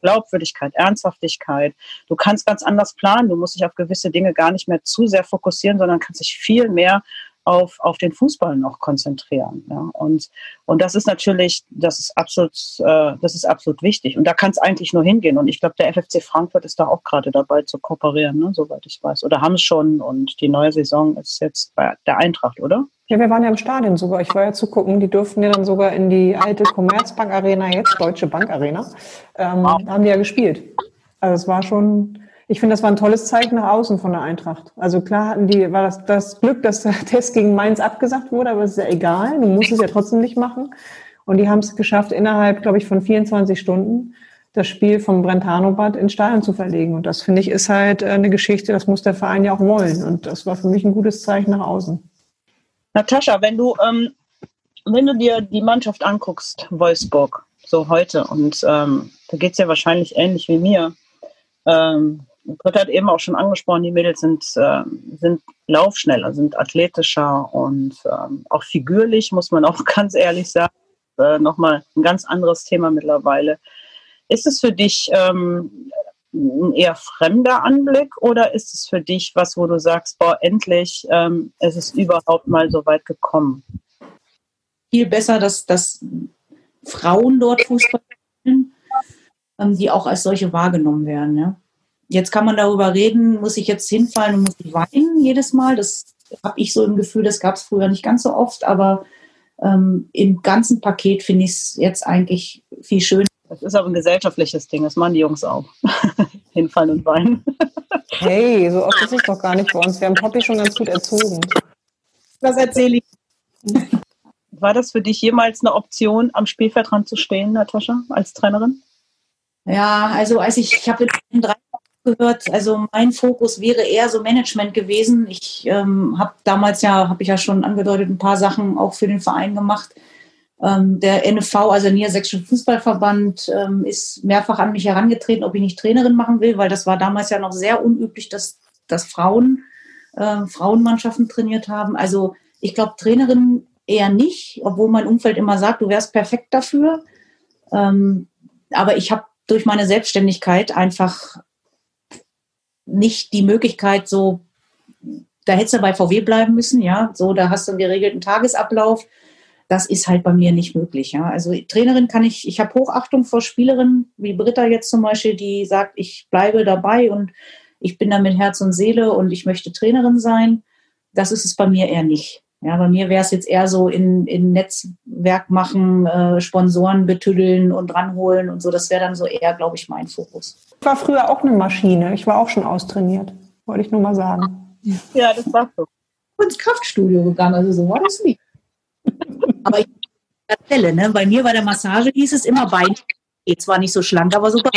Glaubwürdigkeit, Ernsthaftigkeit. Du kannst ganz anders planen. Du musst dich auf gewisse Dinge gar nicht mehr zu sehr fokussieren, sondern kannst dich viel mehr auf, auf den Fußball noch konzentrieren. Ja. Und, und das ist natürlich, das ist absolut, äh, das ist absolut wichtig. Und da kann es eigentlich nur hingehen. Und ich glaube, der FFC Frankfurt ist da auch gerade dabei zu kooperieren, ne, soweit ich weiß. Oder haben es schon und die neue Saison ist jetzt bei der Eintracht, oder? Ja, wir waren ja im Stadion sogar. Ich war ja zu gucken. Die durften ja dann sogar in die alte Commerzbank Arena, jetzt Deutsche Bank Arena, ähm, wow. haben die ja gespielt. Also es war schon, ich finde, das war ein tolles Zeichen nach außen von der Eintracht. Also klar hatten die, war das, das Glück, dass der Test gegen Mainz abgesagt wurde, aber es ist ja egal. Du musst es ja trotzdem nicht machen. Und die haben es geschafft, innerhalb, glaube ich, von 24 Stunden das Spiel vom Brentano-Bad in Stadion zu verlegen. Und das finde ich ist halt äh, eine Geschichte, das muss der Verein ja auch wollen. Und das war für mich ein gutes Zeichen nach außen. Natascha, wenn du, ähm, wenn du dir die Mannschaft anguckst, Wolfsburg, so heute, und ähm, da geht es ja wahrscheinlich ähnlich wie mir. Ähm, Britta hat eben auch schon angesprochen, die Mädels sind, äh, sind laufschneller, sind athletischer und ähm, auch figürlich, muss man auch ganz ehrlich sagen. Äh, Nochmal ein ganz anderes Thema mittlerweile. Ist es für dich ähm, ein eher fremder Anblick oder ist es für dich was, wo du sagst, boah, endlich ähm, ist es überhaupt mal so weit gekommen? Viel besser, dass, dass Frauen dort Fußball spielen, ähm, die auch als solche wahrgenommen werden. Ja? Jetzt kann man darüber reden, muss ich jetzt hinfallen und muss ich weinen jedes Mal. Das habe ich so im Gefühl, das gab es früher nicht ganz so oft, aber ähm, im ganzen Paket finde ich es jetzt eigentlich viel schöner. Das ist aber ein gesellschaftliches Ding, das machen die Jungs auch. Hinfallen und weinen. hey, so oft ist es doch gar nicht bei uns. Wir haben Poppy schon ganz gut erzogen. Das erzähle ich. War das für dich jemals eine Option, am Spielfeldrand zu stehen, Natascha, als Trainerin? Ja, also als ich, ich habe 30 aufgehört. Also mein Fokus wäre eher so Management gewesen. Ich ähm, habe damals ja, habe ich ja schon angedeutet, ein paar Sachen auch für den Verein gemacht. Ähm, der NFV, also der Niedersächsische Fußballverband, ähm, ist mehrfach an mich herangetreten, ob ich nicht Trainerin machen will, weil das war damals ja noch sehr unüblich, dass, dass Frauen äh, Frauenmannschaften trainiert haben. Also ich glaube, Trainerin eher nicht, obwohl mein Umfeld immer sagt, du wärst perfekt dafür. Ähm, aber ich habe durch meine Selbstständigkeit einfach nicht die Möglichkeit, so, da hättest du bei VW bleiben müssen, ja, so, da hast du einen geregelten Tagesablauf. Das ist halt bei mir nicht möglich, ja. Also Trainerin kann ich, ich habe Hochachtung vor Spielerinnen, wie Britta jetzt zum Beispiel, die sagt, ich bleibe dabei und ich bin da mit Herz und Seele und ich möchte Trainerin sein. Das ist es bei mir eher nicht. Ja, bei mir wäre es jetzt eher so in, in Netzwerk machen, äh, Sponsoren betüddeln und ranholen und so. Das wäre dann so eher, glaube ich, mein Fokus. Ich war früher auch eine Maschine. Ich war auch schon austrainiert. Wollte ich nur mal sagen. Ja, das war so. ins Kraftstudio gegangen, also so war das nicht. aber ich Fälle, ne? Bei mir bei der Massage hieß es immer Bein. Geht zwar nicht so schlank, aber super.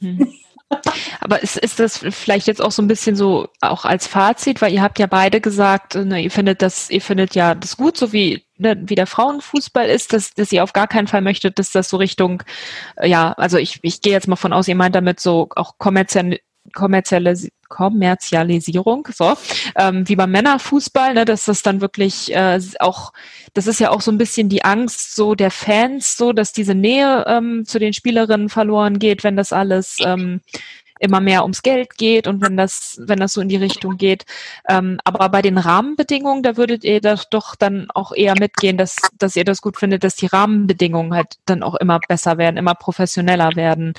Hm. Aber ist, ist das vielleicht jetzt auch so ein bisschen so auch als Fazit, weil ihr habt ja beide gesagt, ne, ihr findet das, ihr findet ja das gut, so wie, ne, wie der Frauenfußball ist, dass, dass ihr auf gar keinen Fall möchtet, dass das so Richtung, äh, ja, also ich, ich gehe jetzt mal von aus, ihr meint damit so auch kommerziell, kommerzielle Kommerzialisierung, so ähm, wie beim Männerfußball, ne, dass das dann wirklich äh, auch, das ist ja auch so ein bisschen die Angst so der Fans, so dass diese Nähe ähm, zu den Spielerinnen verloren geht, wenn das alles ähm, immer mehr ums Geld geht und wenn das, wenn das so in die Richtung geht. Ähm, aber bei den Rahmenbedingungen, da würdet ihr das doch dann auch eher mitgehen, dass, dass ihr das gut findet, dass die Rahmenbedingungen halt dann auch immer besser werden, immer professioneller werden.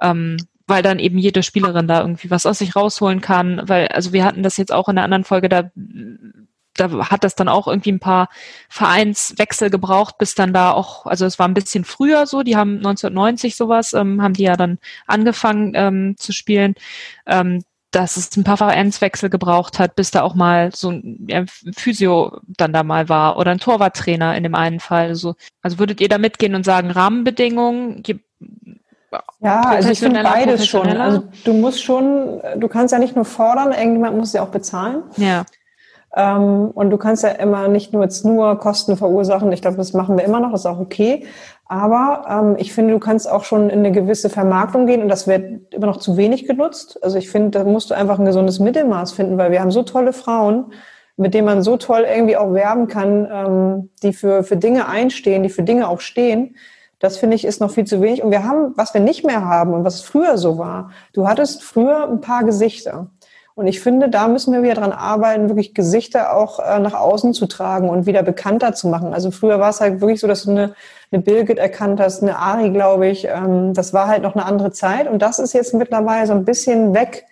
Ähm, weil dann eben jede Spielerin da irgendwie was aus sich rausholen kann, weil, also wir hatten das jetzt auch in der anderen Folge, da, da hat das dann auch irgendwie ein paar Vereinswechsel gebraucht, bis dann da auch, also es war ein bisschen früher so, die haben 1990 sowas, ähm, haben die ja dann angefangen ähm, zu spielen. Ähm, dass es ein paar Vereinswechsel gebraucht hat, bis da auch mal so ein Physio dann da mal war oder ein Torwarttrainer in dem einen Fall. Also, also würdet ihr da mitgehen und sagen, Rahmenbedingungen, ja, also ich finde beides schon. Also du musst schon, du kannst ja nicht nur fordern, irgendjemand muss ja auch bezahlen. Ja. Ähm, und du kannst ja immer nicht nur jetzt nur Kosten verursachen. Ich glaube, das machen wir immer noch, das ist auch okay. Aber ähm, ich finde, du kannst auch schon in eine gewisse Vermarktung gehen und das wird immer noch zu wenig genutzt. Also ich finde, da musst du einfach ein gesundes Mittelmaß finden, weil wir haben so tolle Frauen, mit denen man so toll irgendwie auch werben kann, ähm, die für, für Dinge einstehen, die für Dinge auch stehen. Das finde ich ist noch viel zu wenig. Und wir haben, was wir nicht mehr haben und was früher so war, du hattest früher ein paar Gesichter. Und ich finde, da müssen wir wieder dran arbeiten, wirklich Gesichter auch äh, nach außen zu tragen und wieder bekannter zu machen. Also früher war es halt wirklich so, dass du eine, eine Birgit erkannt hast, eine Ari, glaube ich. Ähm, das war halt noch eine andere Zeit. Und das ist jetzt mittlerweile so ein bisschen weg.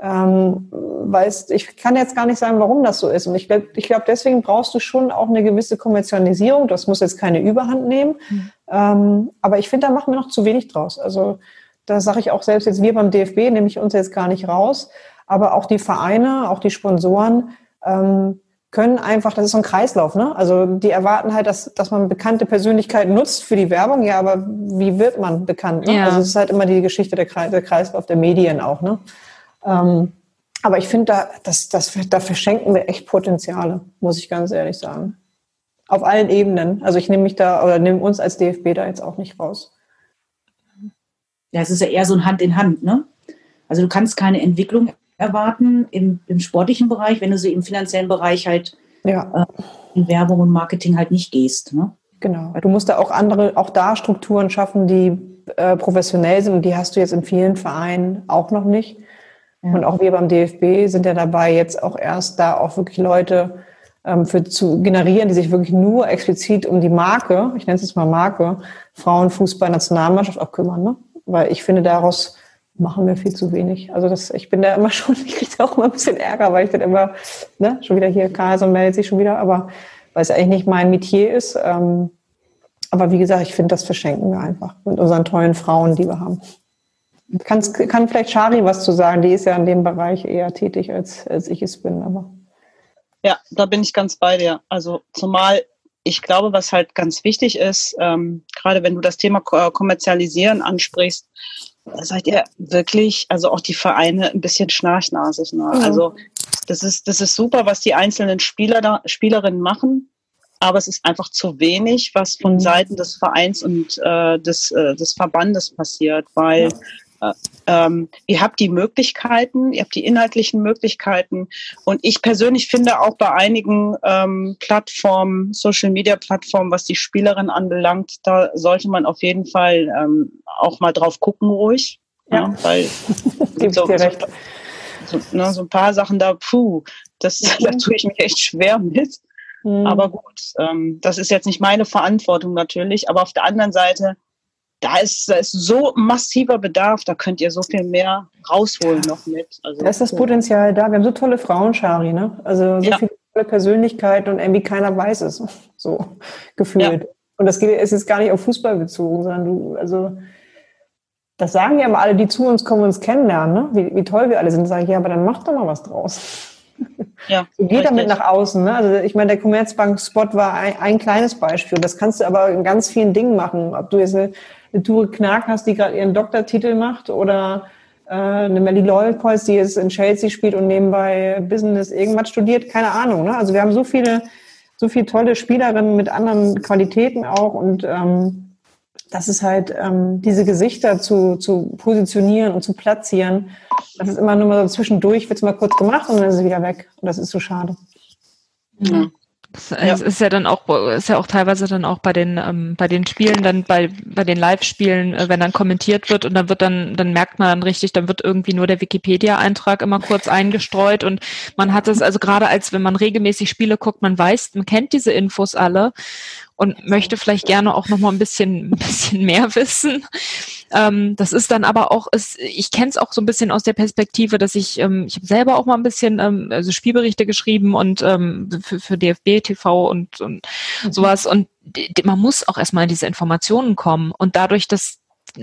Ähm, weil ich kann jetzt gar nicht sagen, warum das so ist. Und ich glaube, ich glaub, deswegen brauchst du schon auch eine gewisse Kommerzialisierung. Das muss jetzt keine Überhand nehmen. Mhm. Ähm, aber ich finde, da machen wir noch zu wenig draus. Also da sage ich auch selbst jetzt, wir beim DFB nehme ich uns jetzt gar nicht raus. Aber auch die Vereine, auch die Sponsoren ähm, können einfach, das ist so ein Kreislauf, ne? Also die erwarten halt, dass, dass man bekannte Persönlichkeiten nutzt für die Werbung, ja, aber wie wird man bekannt? Ne? Ja. Also es ist halt immer die Geschichte der, Kreis, der Kreislauf der Medien auch, ne? Ähm, aber ich finde, da, das, das, da verschenken wir echt Potenziale, muss ich ganz ehrlich sagen. Auf allen Ebenen. Also ich nehme mich da oder nehme uns als DFB da jetzt auch nicht raus. Ja, es ist ja eher so ein Hand in Hand, ne? Also du kannst keine Entwicklung erwarten im, im sportlichen Bereich, wenn du so im finanziellen Bereich halt ja. äh, in Werbung und Marketing halt nicht gehst. Ne? Genau. Du musst da auch andere, auch da Strukturen schaffen, die äh, professionell sind und die hast du jetzt in vielen Vereinen auch noch nicht. Ja. Und auch wir beim DFB sind ja dabei, jetzt auch erst da auch wirklich Leute ähm, für zu generieren, die sich wirklich nur explizit um die Marke, ich nenne es jetzt mal Marke, Frauenfußball-Nationalmannschaft auch kümmern. Ne? Weil ich finde, daraus machen wir viel zu wenig. Also das, ich bin da immer schon, ich kriege da auch immer ein bisschen Ärger, weil ich dann immer, ne, schon wieder hier, Carlson meldet sich schon wieder, aber weil es eigentlich nicht mein Metier ist. Ähm, aber wie gesagt, ich finde, das verschenken wir einfach mit unseren tollen Frauen, die wir haben. Kann's, kann vielleicht Shari was zu sagen, die ist ja in dem Bereich eher tätig, als, als ich es bin, aber. Ja, da bin ich ganz bei dir. Also zumal ich glaube, was halt ganz wichtig ist, ähm, gerade wenn du das Thema Kommerzialisieren ansprichst, seid ihr wirklich, also auch die Vereine ein bisschen schnarchnasig. Ne? Ja. Also das ist, das ist super, was die einzelnen Spieler da, Spielerinnen machen, aber es ist einfach zu wenig, was von mhm. Seiten des Vereins und äh, des, äh, des Verbandes passiert, weil ja ähm, ihr habt die Möglichkeiten, ihr habt die inhaltlichen Möglichkeiten. Und ich persönlich finde auch bei einigen ähm, Plattformen, Social-Media-Plattformen, was die Spielerin anbelangt, da sollte man auf jeden Fall ähm, auch mal drauf gucken, ruhig. Ja, ja weil so, so, ne, so, ein paar Sachen da, puh, das, da tue ich mich echt schwer mit. Mhm. Aber gut, ähm, das ist jetzt nicht meine Verantwortung natürlich. Aber auf der anderen Seite, da ist, da ist so massiver Bedarf, da könnt ihr so viel mehr rausholen noch mit. Also, da ist das Potenzial da. Wir haben so tolle Frauen, Schari, ne? Also so ja. viele tolle Persönlichkeiten und irgendwie keiner weiß es. So gefühlt. Ja. Und das geht, es ist gar nicht auf Fußball bezogen, sondern du, also das sagen ja immer alle, die zu uns kommen und uns kennenlernen, ne? wie, wie toll wir alle sind. Sage ich, ja, aber dann mach doch mal was draus. Ja, so geht damit nach außen. Ne? Also ich meine, der Commerzbank-Spot war ein, ein, kleines Beispiel. Das kannst du aber in ganz vielen Dingen machen. Ob du jetzt eine eine Ture Knark hast, die gerade ihren Doktortitel macht oder äh, eine Melly Lolpois, die jetzt in Chelsea spielt und nebenbei Business irgendwas studiert, keine Ahnung. Ne? Also wir haben so viele, so viele tolle Spielerinnen mit anderen Qualitäten auch und ähm, das ist halt ähm, diese Gesichter zu, zu positionieren und zu platzieren. Das ist immer nur mal so zwischendurch, wird es mal kurz gemacht und dann ist es wieder weg. Und das ist so schade. Mhm. Das ja. ist ja dann auch, ist ja auch teilweise dann auch bei den, ähm, bei den Spielen, dann bei, bei den Live-Spielen, äh, wenn dann kommentiert wird und dann wird dann, dann merkt man dann richtig, dann wird irgendwie nur der Wikipedia-Eintrag immer kurz eingestreut und man hat es, also gerade als wenn man regelmäßig Spiele guckt, man weiß, man kennt diese Infos alle und möchte vielleicht gerne auch noch mal ein bisschen, ein bisschen mehr wissen. Ähm, das ist dann aber auch, ist, ich kenne es auch so ein bisschen aus der Perspektive, dass ich, ähm, ich habe selber auch mal ein bisschen ähm, also Spielberichte geschrieben und ähm, für, für DFB TV und, und mhm. sowas. Und man muss auch erstmal in diese Informationen kommen. Und dadurch, dass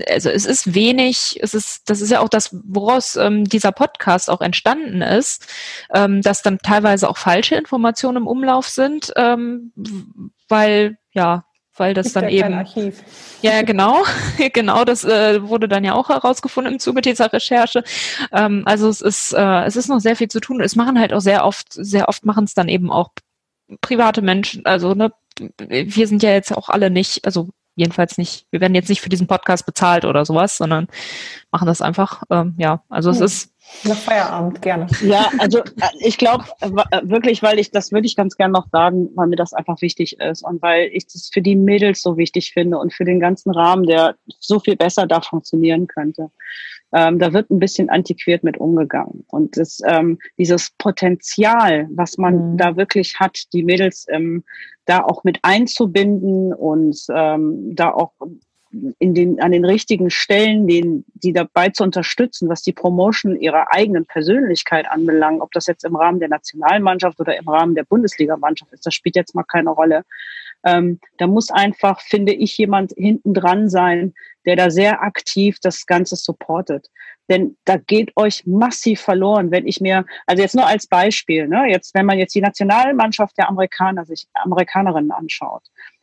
also es ist wenig, es ist, das ist ja auch das, woraus ähm, dieser Podcast auch entstanden ist, ähm, dass dann teilweise auch falsche Informationen im Umlauf sind, ähm, weil ja, weil das dann ja eben. Ja, genau, genau, das äh, wurde dann ja auch herausgefunden im Zuge dieser Recherche. Ähm, also es ist, äh, es ist noch sehr viel zu tun. Es machen halt auch sehr oft, sehr oft machen es dann eben auch private Menschen. Also ne, wir sind ja jetzt auch alle nicht, also jedenfalls nicht, wir werden jetzt nicht für diesen Podcast bezahlt oder sowas, sondern machen das einfach. Ähm, ja, also es ist nach Feierabend, gerne. Ja, also äh, ich glaube äh, wirklich, weil ich, das würde ich ganz gerne noch sagen, weil mir das einfach wichtig ist und weil ich das für die Mädels so wichtig finde und für den ganzen Rahmen, der so viel besser da funktionieren könnte. Ähm, da wird ein bisschen antiquiert mit umgegangen. Und das, ähm, dieses Potenzial, was man mhm. da wirklich hat, die Mädels ähm, da auch mit einzubinden und ähm, da auch in den, an den richtigen Stellen, den, die dabei zu unterstützen, was die Promotion ihrer eigenen Persönlichkeit anbelangt, ob das jetzt im Rahmen der Nationalmannschaft oder im Rahmen der Bundesligamannschaft ist, das spielt jetzt mal keine Rolle. Ähm, da muss einfach, finde ich, jemand hinten dran sein, der da sehr aktiv das Ganze supportet. Denn da geht euch massiv verloren, wenn ich mir, also jetzt nur als Beispiel, ne, jetzt, wenn man jetzt die Nationalmannschaft der Amerikaner sich, Amerikanerinnen anschaut,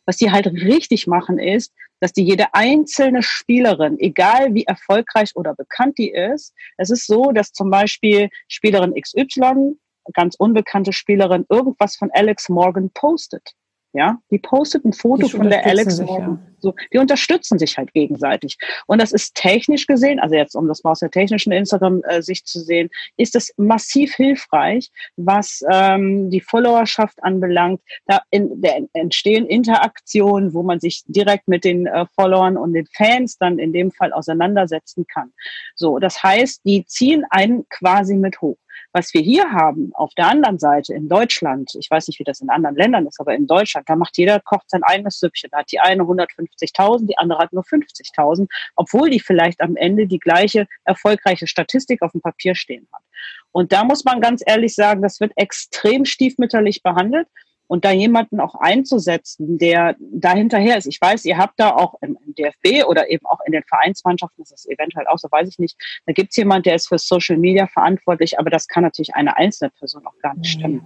was die halt richtig machen ist, dass die jede einzelne Spielerin, egal wie erfolgreich oder bekannt die ist, es ist so, dass zum Beispiel Spielerin XY, ganz unbekannte Spielerin, irgendwas von Alex Morgan postet. Ja, die postet ein Foto von der Alex sich, Morgan. Ja. So, die unterstützen sich halt gegenseitig. Und das ist technisch gesehen, also jetzt um das mal aus der technischen Instagram-Sicht zu sehen, ist das massiv hilfreich, was ähm, die Followerschaft anbelangt. Da in, der, entstehen Interaktionen, wo man sich direkt mit den äh, Followern und den Fans dann in dem Fall auseinandersetzen kann. So, das heißt, die ziehen einen quasi mit hoch. Was wir hier haben, auf der anderen Seite in Deutschland, ich weiß nicht, wie das in anderen Ländern ist, aber in Deutschland, da macht jeder, kocht sein eigenes Süppchen. Da hat die eine 150.000, die andere hat nur 50.000, obwohl die vielleicht am Ende die gleiche erfolgreiche Statistik auf dem Papier stehen hat. Und da muss man ganz ehrlich sagen, das wird extrem stiefmütterlich behandelt und da jemanden auch einzusetzen, der da hinterher ist. Ich weiß, ihr habt da auch im, DFB oder eben auch in den Vereinsmannschaften, das ist eventuell auch so, weiß ich nicht, da gibt es jemand, der ist für Social Media verantwortlich, aber das kann natürlich eine einzelne Person auch gar nicht stimmen.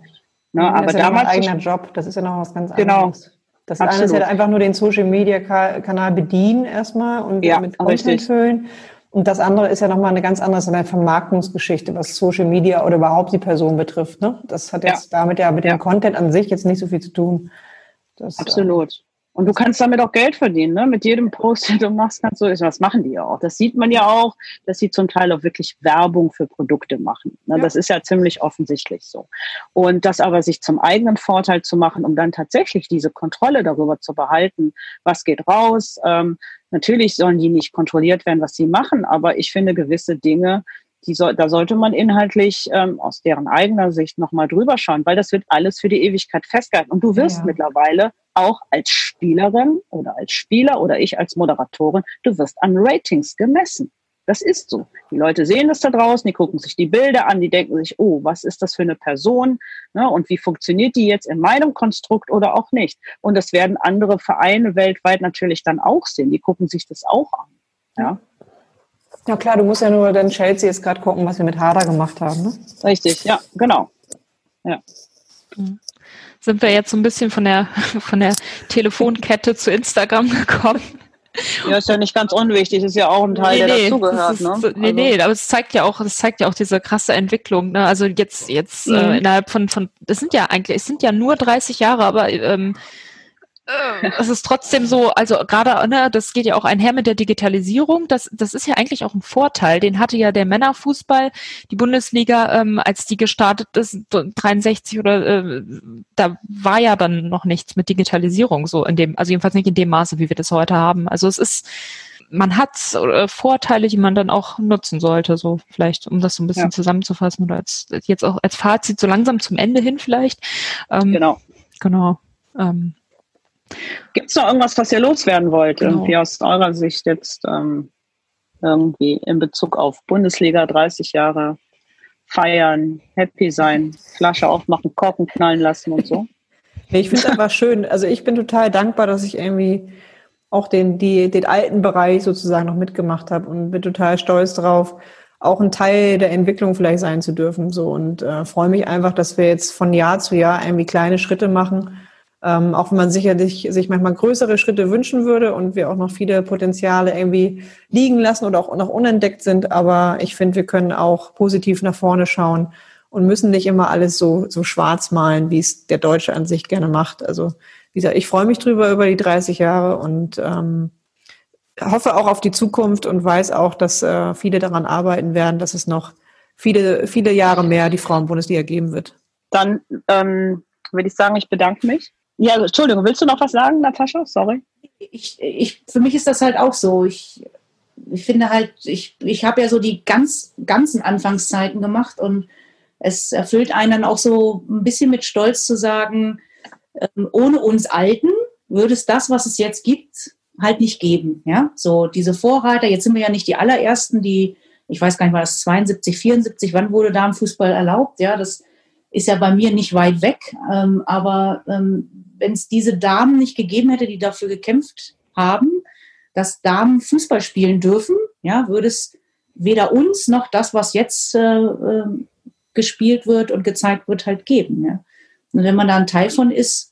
Ne, aber ist ja damals ein eigener Job, das ist ja noch was ganz genau. anderes. Das eine ist Absolut. ja einfach nur den Social Media Ka- Kanal bedienen erstmal und Ja, mit Content richtig. füllen. Und das andere ist ja nochmal eine ganz andere eine Vermarktungsgeschichte, was Social Media oder überhaupt die Person betrifft. Ne? Das hat Ja. jetzt damit ja mit Ja. dem Content an sich jetzt nicht so viel zu tun. Das, äh, Absolut. Und du kannst damit auch Geld verdienen, ne? Mit jedem Post, den du machst, kannst du, das machen die ja auch. Das sieht man ja auch, dass sie zum Teil auch wirklich Werbung für Produkte machen. Ne? Das ist ja ziemlich offensichtlich so. Und das aber sich zum eigenen Vorteil zu machen, um dann tatsächlich diese Kontrolle darüber zu behalten, was geht raus. Ähm, natürlich sollen die nicht kontrolliert werden, was sie machen, aber ich finde gewisse Dinge, die soll, da sollte man inhaltlich ähm, aus deren eigener Sicht nochmal drüber schauen, weil das wird alles für die Ewigkeit festgehalten. Und du wirst Ja. mittlerweile auch als Spielerin oder als Spieler oder ich als Moderatorin, du wirst an Ratings gemessen. Das ist so. Die Leute sehen das da draußen, die gucken sich die Bilder an, die denken sich, oh, was ist das für eine Person? Ne, und wie funktioniert die jetzt in meinem Konstrukt oder auch nicht? Und das werden andere Vereine weltweit natürlich dann auch sehen. Die gucken sich das auch an. Ja, ja klar, du musst ja nur dann Chelsea jetzt gerade gucken, was wir mit Hader gemacht haben. Ne? richtig. Ja, genau. Sind wir jetzt so ein bisschen von der, von der Telefonkette zu Instagram gekommen? Ja, ist ja nicht ganz unwichtig. Ist ja auch ein Teil, der dazugehört. das Ne? ist, nee, Also- nee, aber es zeigt ja auch, es zeigt ja auch diese krasse Entwicklung. Ne? Also jetzt, jetzt Mhm. äh, innerhalb von, von, das sind ja eigentlich, es sind ja nur 30 Jahre, aber ähm, äh, es ist trotzdem so, also gerade, ne, das geht ja auch einher mit der Digitalisierung. Das, das ist ja eigentlich auch ein Vorteil. Den hatte ja der Männerfußball, die Bundesliga, ähm, als die gestartet ist, 63 oder äh, da war ja dann noch nichts mit Digitalisierung so in dem, also jedenfalls nicht in dem Maße, wie wir das heute haben. Also es ist, man hat äh, Vorteile, die man dann auch nutzen sollte, so vielleicht, um das so ein bisschen Ja. zusammenzufassen oder als jetzt auch als Fazit so langsam zum Ende hin vielleicht. Ähm, Genau. Genau. Ähm, Gibt es noch irgendwas, was ihr loswerden wollt, Genau. irgendwie aus eurer Sicht jetzt ähm, irgendwie in Bezug auf Bundesliga 30 Jahre feiern, happy sein, Flasche aufmachen, Korken knallen lassen und so? Nee, ich finde es einfach schön. Also ich bin total dankbar, dass ich irgendwie auch den, die, den alten Bereich sozusagen noch mitgemacht habe und bin total stolz drauf, auch ein Teil der Entwicklung vielleicht sein zu dürfen. So und äh, freue mich einfach, dass wir jetzt von Jahr zu Jahr irgendwie kleine Schritte machen. Ähm, auch wenn man sicherlich sich manchmal größere Schritte wünschen würde und wir auch noch viele Potenziale irgendwie liegen lassen oder auch noch unentdeckt sind. Aber ich finde, wir können auch positiv nach vorne schauen und müssen nicht immer alles so, so schwarz malen, wie es der Deutsche an sich gerne macht. Also, wie gesagt, ich freue mich drüber über die 30 Jahre und ähm, hoffe auch auf die Zukunft und weiß auch, dass äh, viele daran arbeiten werden, dass es noch viele, viele Jahre mehr die Frauenbundesliga geben wird. Dann ähm, würde ich sagen, ich bedanke mich. Ja, Entschuldigung, willst du noch was sagen, Natascha? Sorry. ich, ich, für mich ist das halt auch so. Ich, ich finde halt, ich, ich habe ja so die ganz, ganzen Anfangszeiten gemacht und es erfüllt einen dann auch so ein bisschen mit Stolz zu sagen, ähm, ohne uns Alten würde es das, was es jetzt gibt, halt nicht geben. Ja, so diese Vorreiter, jetzt sind wir ja nicht die allerersten, die, ich weiß gar nicht, war das 72, 74, wann wurde Damenfußball erlaubt? Ja, das ist ja bei mir nicht weit weg, ähm, aber ähm, wenn es diese Damen nicht gegeben hätte, die dafür gekämpft haben, dass Damen Fußball spielen dürfen, ja, würde es weder uns noch das, was jetzt äh, äh, gespielt wird und gezeigt wird, halt geben. Ja. Und wenn man da ein Teil von ist,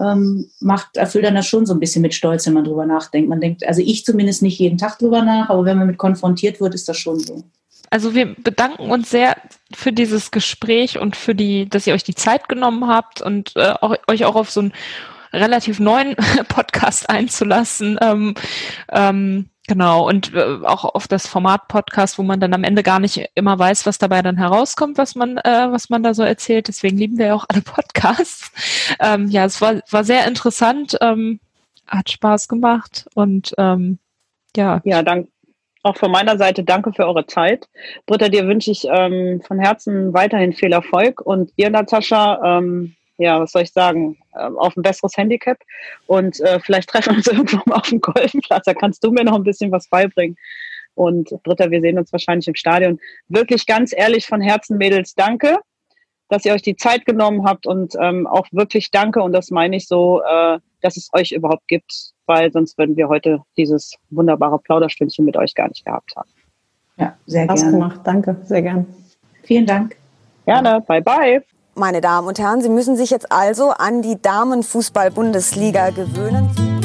ähm, macht, erfüllt dann das schon so ein bisschen mit Stolz, wenn man drüber nachdenkt. Man denkt, also ich zumindest nicht jeden Tag drüber nach, aber wenn man mit konfrontiert wird, ist das schon so. Also wir bedanken uns sehr für dieses Gespräch und für die, dass ihr euch die Zeit genommen habt und äh, auch, euch auch auf so einen relativ neuen Podcast einzulassen. Ähm, ähm, genau, und äh, auch auf das Format Podcast, wo man dann am Ende gar nicht immer weiß, was dabei dann herauskommt, was man, äh, was man da so erzählt. Deswegen lieben wir ja auch alle Podcasts. Ähm, ja, es war, war sehr interessant, ähm, hat Spaß gemacht und ähm, ja, Ja, danke. Auch von meiner Seite danke für eure Zeit. Britta, dir wünsche ich ähm, von Herzen weiterhin viel Erfolg und ihr, Natascha, ähm, ja, was soll ich sagen, ähm, auf ein besseres Handicap und äh, vielleicht treffen wir uns irgendwo mal auf dem Golfplatz. Da kannst du mir noch ein bisschen was beibringen. Und Britta, wir sehen uns wahrscheinlich im Stadion. Wirklich ganz ehrlich von Herzen, Mädels, danke, dass ihr euch die Zeit genommen habt und ähm, auch wirklich danke, und das meine ich so, äh, dass es euch überhaupt gibt, weil sonst würden wir heute dieses wunderbare Plauderstündchen mit euch gar nicht gehabt haben. Ja, sehr gerne. gemacht. Danke, sehr gern. Vielen Dank. Gerne, bye bye. meine Damen und Herren, Sie müssen sich jetzt also an die Damenfußball-Bundesliga gewöhnen.